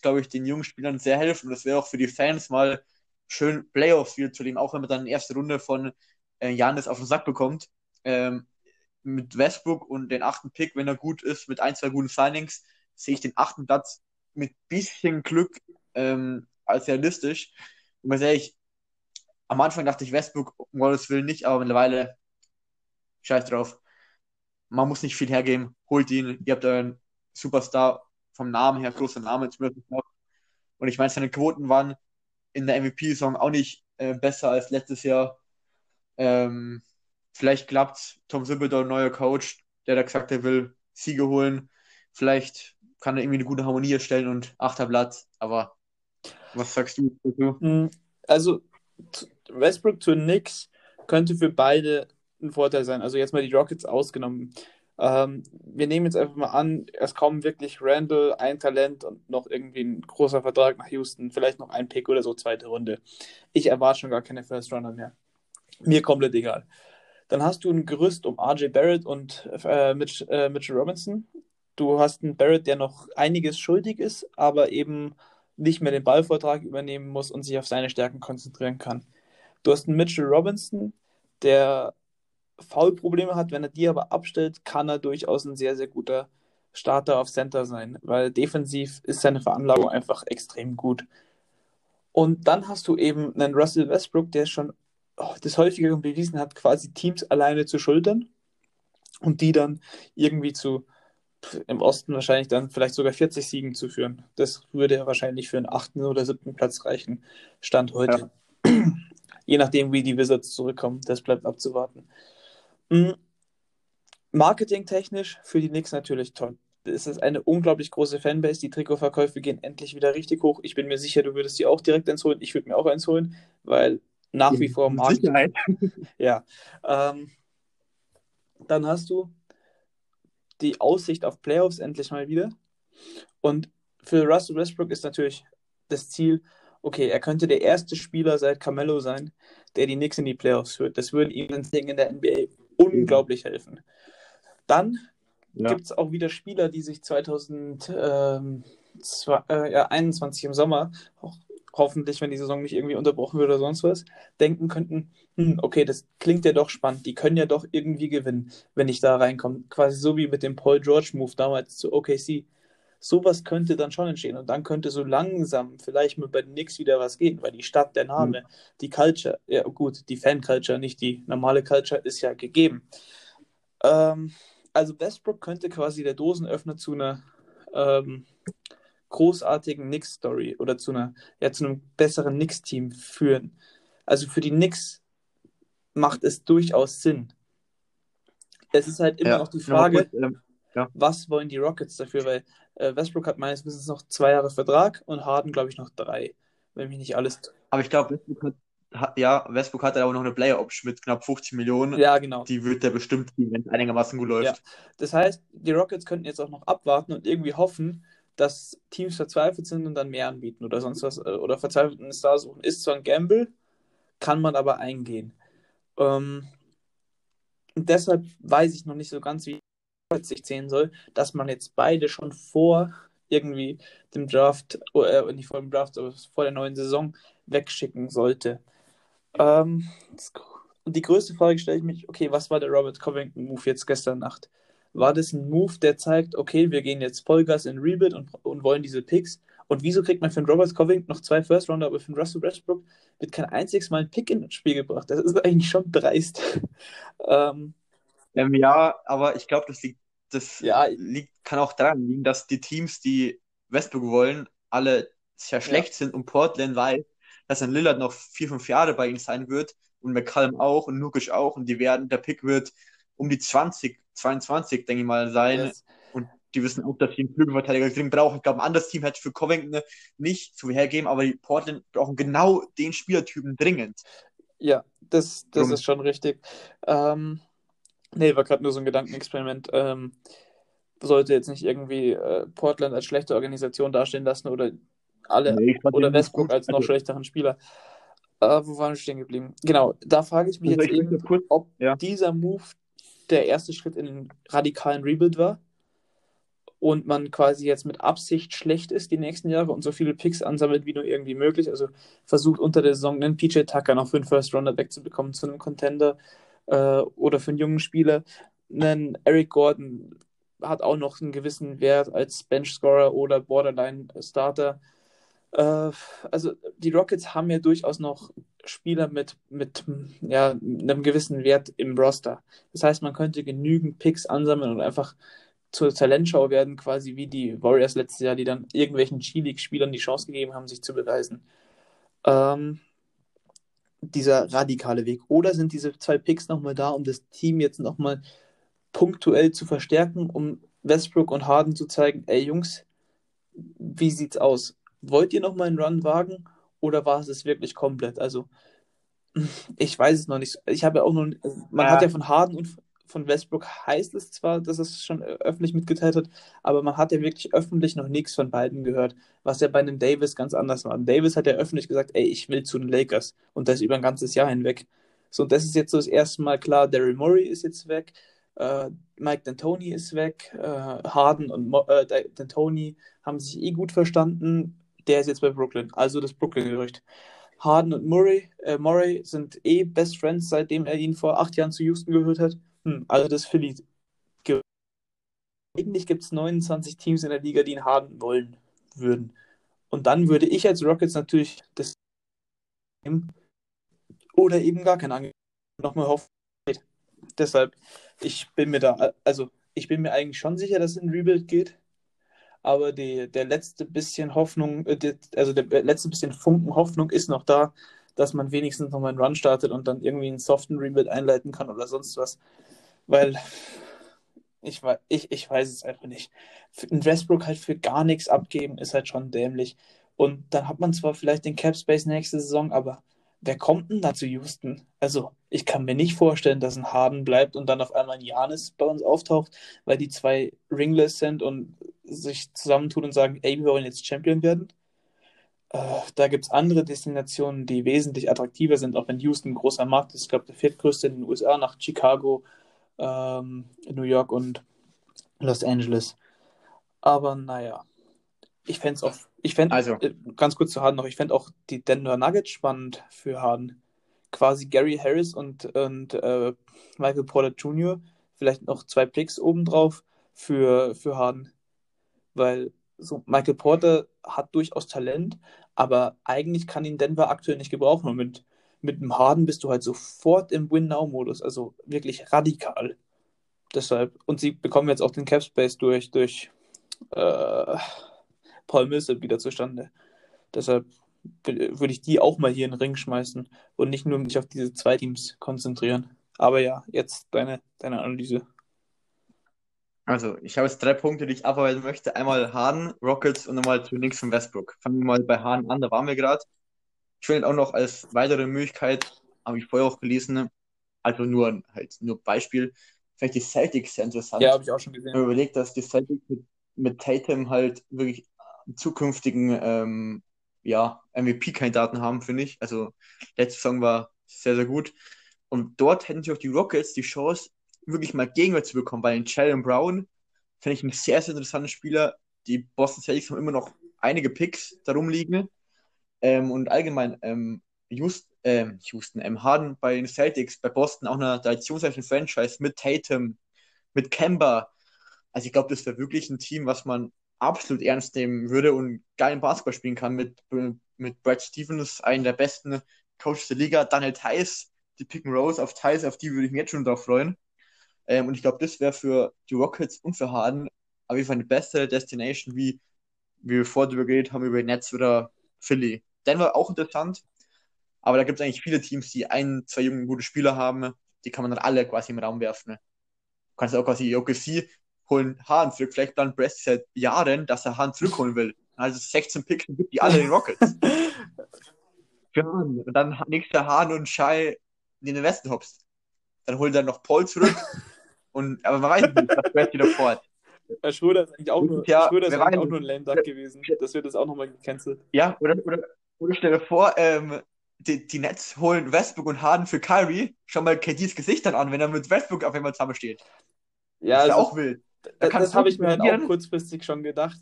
glaube ich, den jungen Spielern sehr helfen. Das wäre auch für die Fans mal schön, Playoffs wieder zu leben, auch wenn man dann erste Runde von äh, Janis auf den Sack bekommt. Ähm, mit Westbrook und den achten Pick, wenn er gut ist, mit ein, zwei guten Signings, sehe ich den achten Platz mit bisschen Glück ähm, als realistisch. Und ganz ehrlich, am Anfang dachte ich Westbrook, um Gottes Willen nicht, aber mittlerweile scheiß drauf. Man muss nicht viel hergeben, holt ihn, ihr habt euren Superstar vom Namen her, großer Name zumindest noch. Und ich meine, seine Quoten waren in der MVP-Saison auch nicht äh, besser als letztes Jahr. Ähm, vielleicht klappt Tom Thibodeau, neuer Coach, der da gesagt, er will Siege holen. Vielleicht kann er irgendwie eine gute Harmonie erstellen und achter Platz. Aber was sagst du dazu? Mm, Also, Westbrook zu Knicks könnte für beide ein Vorteil sein. Also, jetzt mal die Rockets ausgenommen. Ähm, wir nehmen jetzt einfach mal an, es kommen wirklich Randall, ein Talent und noch irgendwie ein großer Vertrag nach Houston, vielleicht noch ein Pick oder so, zweite Runde. Ich erwarte schon gar keine First Runner mehr. Mir komplett egal. Dann hast du ein Gerüst um RJ Barrett und äh, Mitch, äh, Mitchell Robinson. Du hast einen Barrett, der noch einiges schuldig ist, aber eben nicht mehr den Ballvortrag übernehmen muss und sich auf seine Stärken konzentrieren kann. Du hast einen Mitchell Robinson, der Foulprobleme hat. Wenn er die aber abstellt, kann er durchaus ein sehr, sehr guter Starter auf Center sein, weil defensiv ist seine Veranlagung einfach extrem gut. Und dann hast du eben einen Russell Westbrook, der schon oh, des Häufigeren bewiesen hat, quasi Teams alleine zu schultern und die dann irgendwie zu im Osten wahrscheinlich dann vielleicht sogar 40 Siegen zu führen. Das würde ja wahrscheinlich für einen achten oder siebten Platz reichen, Stand heute. Je nachdem, wie die Wizards zurückkommen. Das bleibt abzuwarten. Mhm. Marketingtechnisch für die Knicks natürlich toll. Es ist eine unglaublich große Fanbase. Die Trikotverkäufe gehen endlich wieder richtig hoch. Ich bin mir sicher, du würdest die auch direkt eins holen. Ich würde mir auch eins holen, weil nach wie vor Markt. Sicherheit. Ja. Ähm, dann hast du die Aussicht auf Playoffs endlich mal wieder. Und für Russell Westbrook ist natürlich das Ziel, okay, er könnte der erste Spieler seit Carmelo sein, der die Knicks in die Playoffs führt. Das würde ihm in der NBA unglaublich helfen. Dann Ja. gibt es auch wieder Spieler, die sich 2021 im Sommer, ho hoffentlich, wenn die Saison nicht irgendwie unterbrochen wird oder sonst was, denken könnten, hm, okay, das klingt ja doch spannend, die können ja doch irgendwie gewinnen, wenn ich da reinkomme. Quasi so wie mit dem Paul George-Move damals zu OKC. Sowas könnte dann schon entstehen und dann könnte so langsam vielleicht mal bei den Knicks wieder was gehen, weil die Stadt, der Name, die Culture, ja gut, die Fan-Culture, nicht die normale Culture, ist ja gegeben. Ähm, also Westbrook könnte quasi der Dosenöffner zu einer ähm, großartigen Knicks-Story oder zu einer, ja, zu einem besseren Knicks-Team führen. Also für die Knicks macht es durchaus Sinn. Es ist halt immer Ja. noch die Frage, kurz, ähm, was wollen die Rockets dafür? Weil äh, Westbrook hat meines Wissens noch zwei Jahre Vertrag und Harden, glaube ich, noch drei. Wenn mich nicht alles. aber ich glaube, Westbrook hat, ja, Westbrook hat aber noch eine Player-Option mit knapp 50 Millionen. Ja, genau. Die wird er bestimmt wenn es einigermaßen gut läuft. Ja. Das heißt, die Rockets könnten jetzt auch noch abwarten und irgendwie hoffen, dass Teams verzweifelt sind und dann mehr anbieten oder sonst was äh, oder verzweifelten Star suchen. Ist zwar ein Gamble, kann man aber eingehen. Ähm, und deshalb weiß ich noch nicht so ganz, wie es sich zählen soll, dass man jetzt beide schon vor irgendwie dem Draft, äh, nicht vor dem Draft, aber vor der neuen Saison wegschicken sollte. Ähm, und die größte Frage stelle ich mich, okay, was war der Robert Covington-Move jetzt gestern Nacht? War das ein Move, der zeigt, okay, wir gehen jetzt Vollgas in Rebuild und, und wollen diese Picks? Und wieso kriegt man für den Robert Covington noch zwei First-Rounder, aber für den Russell Westbrook wird kein einziges Mal ein Pick ins Spiel gebracht? Das ist eigentlich schon dreist. ähm, Ähm, ja, aber ich glaube, das liegt, das Ja. liegt, kann auch daran liegen, dass die Teams, die Westbrook wollen, alle sehr schlecht sind und Portland weiß, dass ein Lillard noch vier, fünf Jahre bei ihnen sein wird und McCallum auch und Nukic auch und die werden, der Pick wird um die 20, 22, denke ich mal, sein yes. und die wissen auch, dass sie einen Flügelverteidiger dringend brauchen. Ich glaube, ein anderes Team hätte für Covington nicht viel hergeben, aber die Portland brauchen genau den Spielertypen dringend. Ja, das, das Drum. ist schon richtig. Ähm, nee, war gerade nur so ein Gedankenexperiment. Ähm, sollte jetzt nicht irgendwie äh, Portland als schlechte Organisation dastehen lassen oder alle Nee, oder Westbrook als noch Also- schlechteren Spieler. Äh, wo waren wir stehen geblieben? Genau, da frage ich mich Also jetzt ich eben, kurz- ob ja. dieser Move der erste Schritt in den radikalen Rebuild war und man quasi jetzt mit Absicht schlecht ist die nächsten Jahre und so viele Picks ansammelt wie nur irgendwie möglich. Also versucht unter der Saison einen PJ Tucker noch für einen First Rounder wegzubekommen zu einem Contender äh, oder für einen jungen Spieler. Einen Eric Gordon hat auch noch einen gewissen Wert als Bench-Scorer oder Borderline-Starter. Äh, also die Rockets haben ja durchaus noch Spieler mit, mit ja, einem gewissen Wert im Roster. Das heißt, man könnte genügend Picks ansammeln und einfach zur Talentschau werden, quasi wie die Warriors letztes Jahr, die dann irgendwelchen G-League-Spielern die Chance gegeben haben, sich zu beweisen. Ähm, dieser radikale Weg. Oder sind diese zwei Picks nochmal da, um das Team jetzt nochmal punktuell zu verstärken, um Westbrook und Harden zu zeigen, ey Jungs, wie sieht's aus? Wollt ihr nochmal einen Run wagen oder war es es wirklich komplett? Also, ich weiß es noch nicht. Ich habe ja auch noch, man Ja. hat ja von Harden und von Westbrook heißt es zwar, dass es schon öffentlich mitgeteilt hat, aber man hat ja wirklich öffentlich noch nichts von beiden gehört, was ja bei einem Davis ganz anders war. Davis hat ja öffentlich gesagt, ey, ich will zu den Lakers und das über ein ganzes Jahr hinweg. So, und das ist jetzt so das erste Mal klar, Daryl Morey ist jetzt weg, äh, Mike D'Antoni ist weg, äh, Harden und Mo äh, D'Antoni haben sich eh gut verstanden, der ist jetzt bei Brooklyn, also das Brooklyn-Gerücht. Harden und Murray, äh, Murray sind eh Best Friends, seitdem er ihn vor acht Jahren zu Houston gehört hat. Hm, also das Philly. Eigentlich gibt es 29 Teams in der Liga, die ihn Harden wollen würden. Und dann würde ich als Rockets natürlich das nehmen oder eben gar kein Angebot nochmal hoffen. Deshalb, ich bin mir da, also ich bin mir eigentlich schon sicher, dass es in Rebuild geht. Aber die, der letzte bisschen Hoffnung, äh, also der letzte bisschen Funken Hoffnung ist noch da, dass man wenigstens nochmal einen Run startet und dann irgendwie einen soften Rebuild einleiten kann oder sonst was. Weil ich, ich, ich weiß es einfach nicht. Ein Westbrook halt für gar nichts abgeben, ist halt schon dämlich. Und dann hat man zwar vielleicht den Cap Space nächste Saison, aber wer kommt denn da zu Houston? Also, ich kann mir nicht vorstellen, dass ein Harden bleibt und dann auf einmal ein Janis bei uns auftaucht, weil die zwei ringless sind und sich zusammentun und sagen, ey, wir wollen jetzt Champion werden. Äh, da gibt es andere Destinationen, die wesentlich attraktiver sind, auch wenn Houston ein großer Markt ist. Ich glaube, der viertgrößte in den USA nach Chicago, ähm, New York und Los Angeles. Aber naja, ich fände es auch, ich fände, Also, äh, ganz kurz zu Harden noch, ich fände auch die Denver Nuggets spannend für Harden. Quasi Gary Harris und, und äh, Michael Porter Jr., vielleicht noch zwei Picks obendrauf für, für Harden. Weil so Michael Porter hat durchaus Talent, aber eigentlich kann ihn Denver aktuell nicht gebrauchen. Und mit, mit dem Harden bist du halt sofort im Win-Now-Modus, also wirklich radikal. Deshalb, und sie bekommen jetzt auch den Cap Space durch, durch äh, Paul Millsap wieder zustande. Deshalb würde ich die auch mal hier in den Ring schmeißen und nicht nur mich auf diese zwei Teams konzentrieren. Aber ja, jetzt deine, deine Analyse. also, ich habe jetzt drei Punkte, die ich abarbeiten möchte. Einmal Harden, Rockets und nochmal links von Westbrook. Fangen wir mal bei Harden an, da waren wir gerade. Ich finde auch noch als weitere Möglichkeit, habe ich vorher auch gelesen, also nur halt nur Beispiel, vielleicht die Celtics sehr interessant. Ja, habe ich auch schon gesehen. man überlegt, dass die Celtics mit, mit Tatum halt wirklich zukünftigen ähm, ja, MVP-Kandidaten haben, finde ich. Also letzte Saison war sehr, sehr gut. Und dort hätten sich auch die Rockets die Chance, wirklich mal Gegenwehr zu bekommen, weil den Jalen Brown finde ich einen sehr, sehr interessanten Spieler. Die Boston Celtics haben immer noch einige Picks darum liegen. Ähm, und allgemein, ähm, Houston, ähm, Houston, ähm, Harden bei den Celtics, bei Boston auch eine traditionsreiche Franchise mit Tatum, mit Kemba. Also ich glaube, das wäre wirklich ein Team, was man absolut ernst nehmen würde und geilen Basketball spielen kann mit, mit Brad Stevens, einem der besten Coaches der Liga, Daniel Theiss, die Pick and Rolls auf Theiss, auf die würde ich mich jetzt schon drauf freuen. Ähm, und ich glaube, das wäre für die Rockets und für Harden auf jeden Fall eine bessere Destination, wie, wie wir vorher drüber geredet haben, über Nets oder Philly. Denver auch interessant, aber da gibt es eigentlich viele Teams, die ein, zwei junge, gute Spieler haben, die kann man dann alle quasi im Raum werfen. Du kannst auch quasi OKC holen Hahn zurück. Vielleicht dann Brest seit Jahren, dass er Hahn zurückholen will. Also 16 Picks gibt die alle den Rockets. Für Hahn. Und dann nächster Hahn und Shai in den Westen hopst. Dann holt er noch Paul zurück. Und, aber man weiß nicht, was Brest wieder vorhat. Herr Schröder ist eigentlich auch nur, Ja, Schröder ist eigentlich auch nur ein Lame Duck gewesen. Das wird das auch nochmal gecancelt. Ja, oder, oder, oder stell dir vor, ähm, die, die Nets holen Westbrook und Harden für Kyrie. Schau mal KDs Gesicht dann an, wenn er mit Westbrook auf einmal zusammensteht. Ja, das ist ja also, auch wild. Das, kann das habe ich mir halt auch kurzfristig schon gedacht.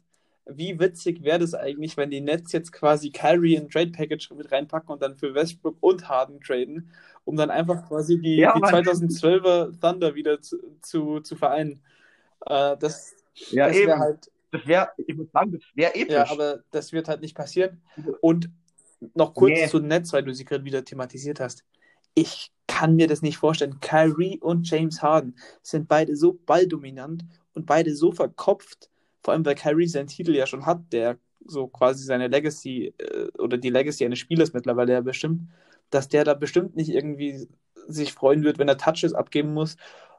Wie witzig wäre das eigentlich, wenn die Nets jetzt quasi Kyrie in Trade Package mit reinpacken und dann für Westbrook und Harden traden, um dann einfach quasi die, Ja, die Mann. 2012er Thunder wieder zu, zu, zu vereinen. Äh, das Ja, das wäre halt Das wäre, ich muss sagen, das wäre episch. Ja, aber das wird halt nicht passieren. Und noch kurz Nee. zu Netz, weil du sie gerade wieder thematisiert hast. Ich kann mir das nicht vorstellen. Kyrie und James Harden sind beide so balldominant und beide so verkopft. Vor allem, weil Kyrie seinen Titel ja schon hat, der so quasi seine Legacy äh, oder die Legacy eines Spielers mittlerweile ja bestimmt, dass der da bestimmt nicht irgendwie sich freuen wird, wenn er Touches abgeben muss,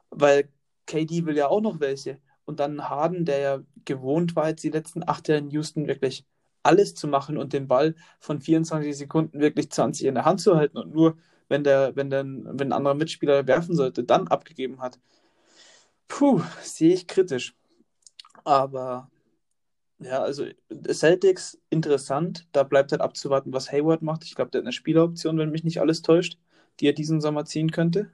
weil KD will ja auch noch welche. Und dann Harden, der ja gewohnt war, jetzt die letzten acht Jahre in Houston wirklich alles zu machen und den Ball von 24 Sekunden wirklich 20 in der Hand zu halten und nur, wenn der, wenn der, wenn ein anderer Mitspieler werfen sollte, dann abgegeben hat. Puh, sehe ich kritisch. Aber ja, also Celtics interessant. Da bleibt halt abzuwarten, was Hayward macht. Ich glaube, der hat eine Spieleroption, wenn mich nicht alles täuscht, die er diesen Sommer ziehen könnte.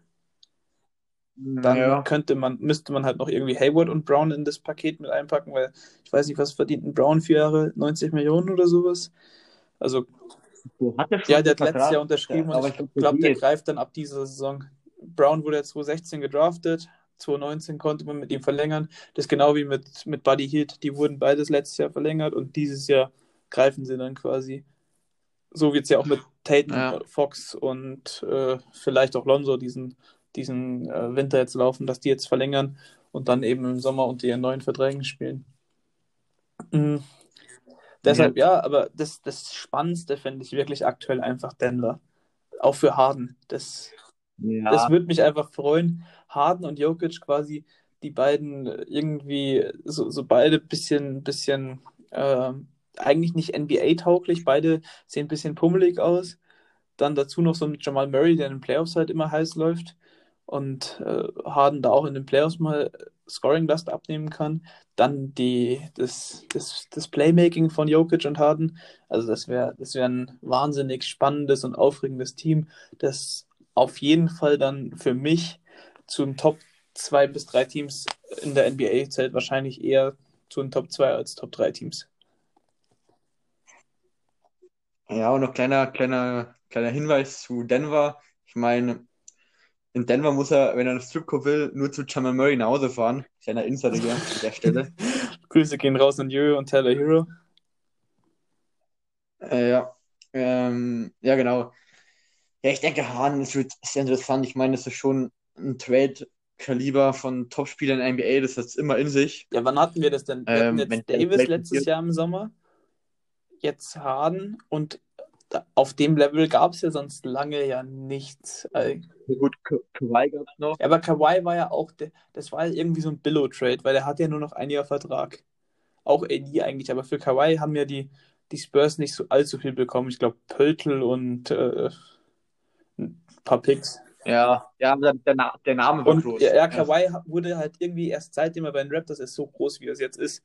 Dann ja. könnte man, müsste man halt noch irgendwie Hayward und Brown in das Paket mit einpacken, weil ich weiß nicht, was verdient ein Brown vier Jahre, 90 Millionen oder sowas. Also, Hat er schon ja, der hat letztes? Jahr unterschrieben aber und ich glaube, der greift dann ab dieser Saison. Brown wurde ja 2016 gedraftet, 2019 konnte man mit ihm verlängern. Das ist genau wie mit, mit Buddy Hield. Die wurden beides letztes Jahr verlängert und dieses Jahr greifen sie dann quasi. So wird es ja auch mit Tatum, Ja. Fox und äh, vielleicht auch Lonzo diesen, diesen äh, Winter jetzt laufen, dass die jetzt verlängern und dann eben im Sommer unter ihren neuen Verträgen spielen. Mhm. Deshalb, ja, aber das, das Spannendste finde ich wirklich aktuell einfach Denver. auch für Harden. Das, Ja, das würde mich einfach freuen. Harden und Jokic quasi, die beiden irgendwie so, so beide bisschen, bisschen äh, eigentlich nicht NBA-tauglich, beide sehen ein bisschen pummelig aus. Dann dazu noch so ein Jamal Murray, der in den Playoffs halt immer heiß läuft und äh, Harden da auch in den Playoffs mal Scoring-Last abnehmen kann. Dann die, das, das, das Playmaking von Jokic und Harden. Also das wäre das wär ein wahnsinnig spannendes und aufregendes Team, das auf jeden Fall dann für mich zum Top 2 bis 3 Teams in der NBA zählt, wahrscheinlich eher zu den Top 2 als Top 3 Teams. ja, und noch kleiner, kleiner, kleiner Hinweis zu Denver. Ich meine, in Denver muss er, wenn er einen Stripclub will, nur zu Jamal Murray nach Hause fahren. Kleiner Insider hier an der Stelle. Grüße gehen raus an Jö und Tyler Hero. Äh, ja. Ähm, ja, genau. Ja, ich denke, Harden ist, sehr interessant. Ich meine, das ist schon ein Trade-Kaliber von Topspielern in der NBA, das hat es immer in sich. Ja, wann hatten wir das denn? Wir Ähm, hatten jetzt Davis letztes Jahr im Sommer, jetzt Harden und auf dem Level gab es ja sonst lange ja nichts. Äh, Gut, Ka- Kawhi gab es noch. Ja, aber Kawhi war ja auch, das war ja irgendwie so ein Billow-Trade, weil der hat ja nur noch ein Jahr Vertrag. Auch AD eigentlich, aber für Kawhi haben ja die, die Spurs nicht so allzu viel bekommen. Ich glaube, Pöltl und äh, paar Picks. Ja, ja, der, Na- der Name war Und groß. ja, ja, Kawhi wurde halt irgendwie erst seitdem er bei den Raptors ist, so groß, wie er es jetzt ist.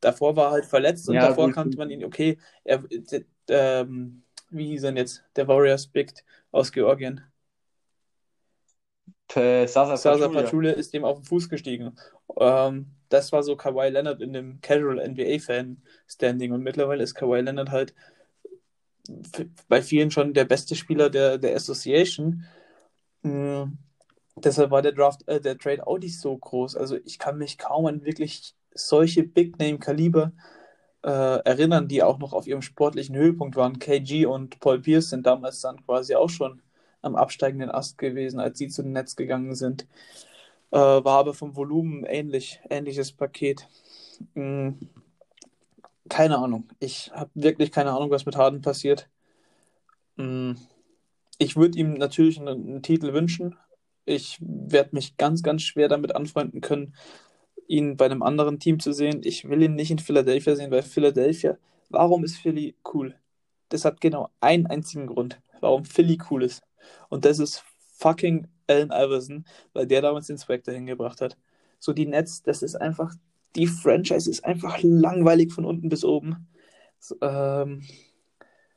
Davor war er halt verletzt und Ja, davor gut. kannte man ihn, okay, er, d- ähm, wie hieß er denn jetzt? Der Warriors Big aus Georgien. P- Sasa Sasa. Pachulia ist dem auf den Fuß gestiegen. Ähm, das war so Kawhi Leonard in dem Casual NBA-Fan-Standing und mittlerweile ist Kawhi Leonard halt bei vielen schon der beste Spieler der, der Association. Mm, deshalb war der Draft, äh, der Trade auch nicht so groß. Also ich kann mich kaum an wirklich solche Big-Name-Kaliber äh, erinnern, die auch noch auf ihrem sportlichen Höhepunkt waren. KG und Paul Pierce sind damals dann quasi auch schon am absteigenden Ast gewesen, als sie zu den Nets gegangen sind. Äh, war aber vom Volumen ähnlich, ähnliches Paket. Mm, keine Ahnung. Ich habe wirklich keine Ahnung, was mit Harden passiert. Mm, ich würde ihm natürlich einen, einen Titel wünschen. Ich werde mich ganz, ganz schwer damit anfreunden können, ihn bei einem anderen Team zu sehen. Ich will ihn nicht in Philadelphia sehen, weil Philadelphia, warum ist Philly cool? Das hat genau einen einzigen Grund, warum Philly cool ist. Und das ist fucking Allen Iverson, weil der damals den Swag dahin gebracht hat. So die Nets, das ist einfach, die Franchise ist einfach langweilig von unten bis oben. Ähm,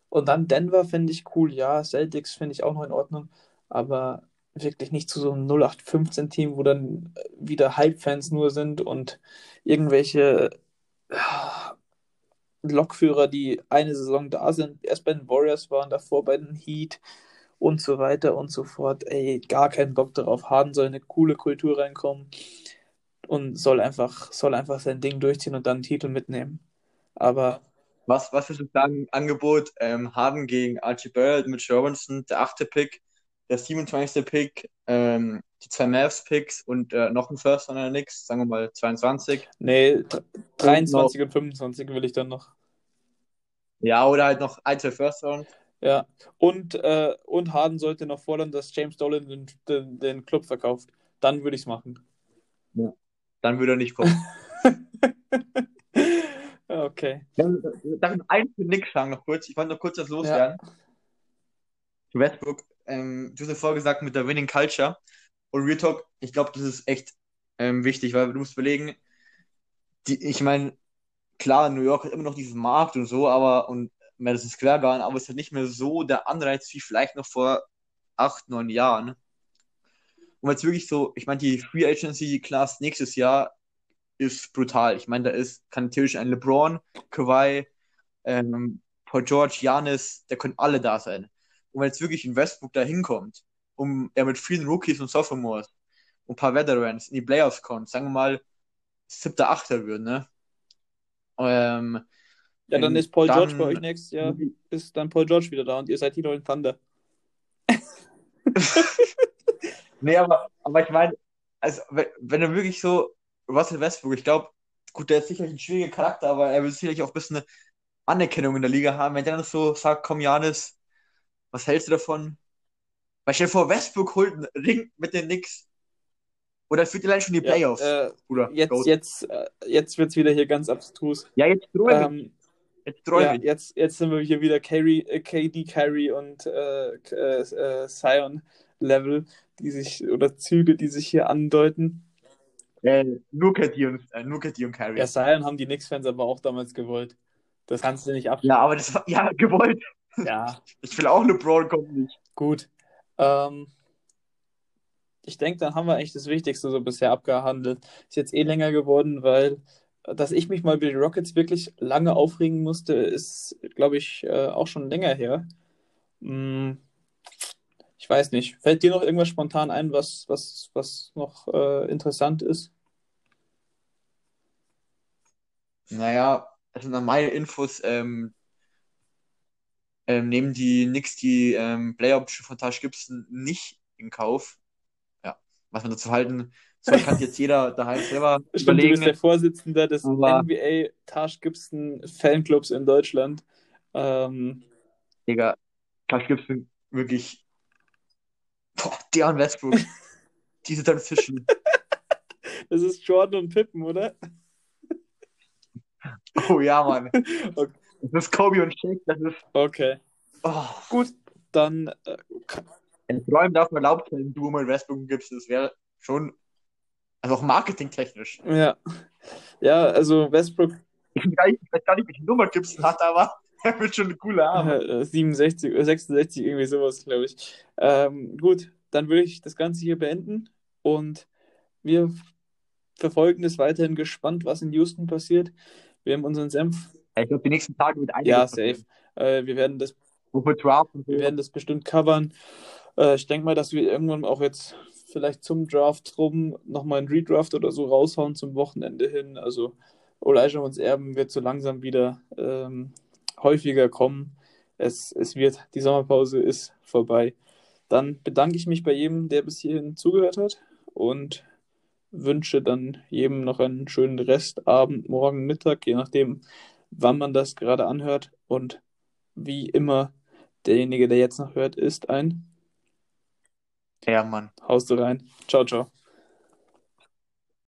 und dann Denver finde ich cool, ja, Celtics finde ich auch noch in Ordnung, aber wirklich nicht zu so einem 0815-Team, wo dann wieder Hype-Fans nur sind und irgendwelche ah, Lokführer, die eine Saison da sind, erst bei den Warriors waren, davor bei den Heat und so weiter und so fort. Ey, gar keinen Bock darauf. Harden soll eine coole Kultur reinkommen und soll einfach, soll einfach sein Ding durchziehen und dann einen Titel mitnehmen. Aber Was, was du sagen? Angebot, ähm, Harden gegen Archie Barrett mit Robinson, der achte Pick, der 27. Pick, ähm, die zwei Mavs-Picks und äh, noch ein First oder nix, sagen wir mal 22. nee, dr- 23 und 25 will ich dann noch. Ja, oder halt noch ein, zwei First Round. Ja, und, äh, und Harden sollte noch fordern, dass James Dolan den, den, den Club verkauft. Dann würde ich es machen. Dann würde er nicht kommen. Okay. Darf ich noch einen für Nick sagen, noch kurz? Ich wollte noch kurz das loswerden. Zu Westbrook. Ähm, du hast ja vorher gesagt mit der Winning Culture. Und Real Talk, ich glaube, das ist echt ähm, wichtig, weil du musst überlegen, die, ich meine, klar, New York hat immer noch diesen Markt und so, aber und Madison Square Garden, aber es hat nicht mehr so der Anreiz wie vielleicht noch vor acht, neun Jahren. Und jetzt wirklich so, ich meine, die Free Agency Class nächstes Jahr ist brutal. Ich meine, da ist, kann theoretisch ein LeBron, Kawhi, ähm, Paul George, Giannis, der können alle da sein. Und wenn jetzt wirklich ein Westbrook da hinkommt, um er mit vielen Rookies und Sophomores und ein paar Veterans in die Playoffs kommt, sagen wir mal, siebter, achter würden, ne? Ähm, Ja, dann ähm, ist Paul George dann- bei euch nächstes Jahr, ist dann Paul George wieder da und ihr seid die neuen Thunder. Nee, aber, aber ich meine, also wenn, er wirklich so, Russell Westbrook, ich glaube, gut, der ist sicherlich ein schwieriger Charakter, aber er will sicherlich auch ein bisschen Anerkennung in der Liga haben. Wenn der dann so sagt, komm Janis, was hältst du davon? Weil stell dir vor, Westbrook holt einen Ring mit den Knicks. Oder führt allein schon die Ja, Playoffs, äh, Bruder. jetzt Goat. jetzt, äh, jetzt wird es wieder hier ganz abstrus. Ja, jetzt träume Ähm, Jetzt ja, jetzt, jetzt sind wir hier wieder Carry, äh, KD, Carry und äh, Zion Level, die sich, oder Züge, die sich hier andeuten. Äh, nur und, äh, nur und Kyrie. Ja, Zion haben die Knicks-Fans aber auch damals gewollt. Das kannst du nicht abschließen. Ja, aber das war, ja, gewollt. Ja, Ich will auch LeBron, kommt nicht. gut. Ähm, ich denke, dann haben wir eigentlich das Wichtigste so bisher abgehandelt. Ist jetzt eh länger geworden, weil, äh, dass ich mich mal über die Rockets wirklich lange aufregen musste, ist, glaube ich, äh, auch schon länger her. Hm, ich weiß nicht. Fällt dir noch irgendwas spontan ein, was, was, was noch äh, interessant ist? Naja, also nach meinen Infos ähm, ähm, nehmen die Knicks die ähm, Player Option von Taj Gibson nicht in Kauf. Ja, was man dazu halten soll, kann jetzt jeder daheim selber Stimmt, du bist der überlegen. Vorsitzender des Aber- NBA Taj Gibson Fanclubs in Deutschland. Ähm, Digga, Taj Gibson wirklich. Boah, und Westbrook. Diese dazwischen. das ist Jordan und Pippen, oder? Oh ja, Mann. Okay. Das ist Kobe und Shaq, das ist. Okay. Oh, Gut, dann äh, ein Träumen darf man erlaubt sein, du mit Westbrook Gibson. Das wäre schon. Also auch marketingtechnisch. ja. Ja, also Westbrook Ich weiß gar nicht, ich weiß gar nicht welche Nummer Gibson hat, aber er wird schon eine coole äh, 67 oder 66, irgendwie sowas, glaube ich. Ähm, gut, dann würde ich das Ganze hier beenden und wir verfolgen es weiterhin gespannt, was in Houston passiert. Wir haben unseren Senf. Ich glaube, die nächsten Tage wird einiges Ja, safe. Äh, wir werden das. Wir werden das bestimmt covern. Äh, ich denke mal, dass wir irgendwann auch jetzt vielleicht zum Draft rum nochmal einen Redraft oder so raushauen zum Wochenende hin. Also Elijah uns Erben wird so langsam wieder ähm, häufiger kommen. Es, es wird, die Sommerpause ist vorbei. Dann bedanke ich mich bei jedem, der bis hierhin zugehört hat und wünsche dann jedem noch einen schönen Restabend, morgen, Mittag, je nachdem, wann man das gerade anhört. Und wie immer, derjenige, der jetzt noch hört, ist ein Ja, Mann. Haust du rein. Ciao, ciao.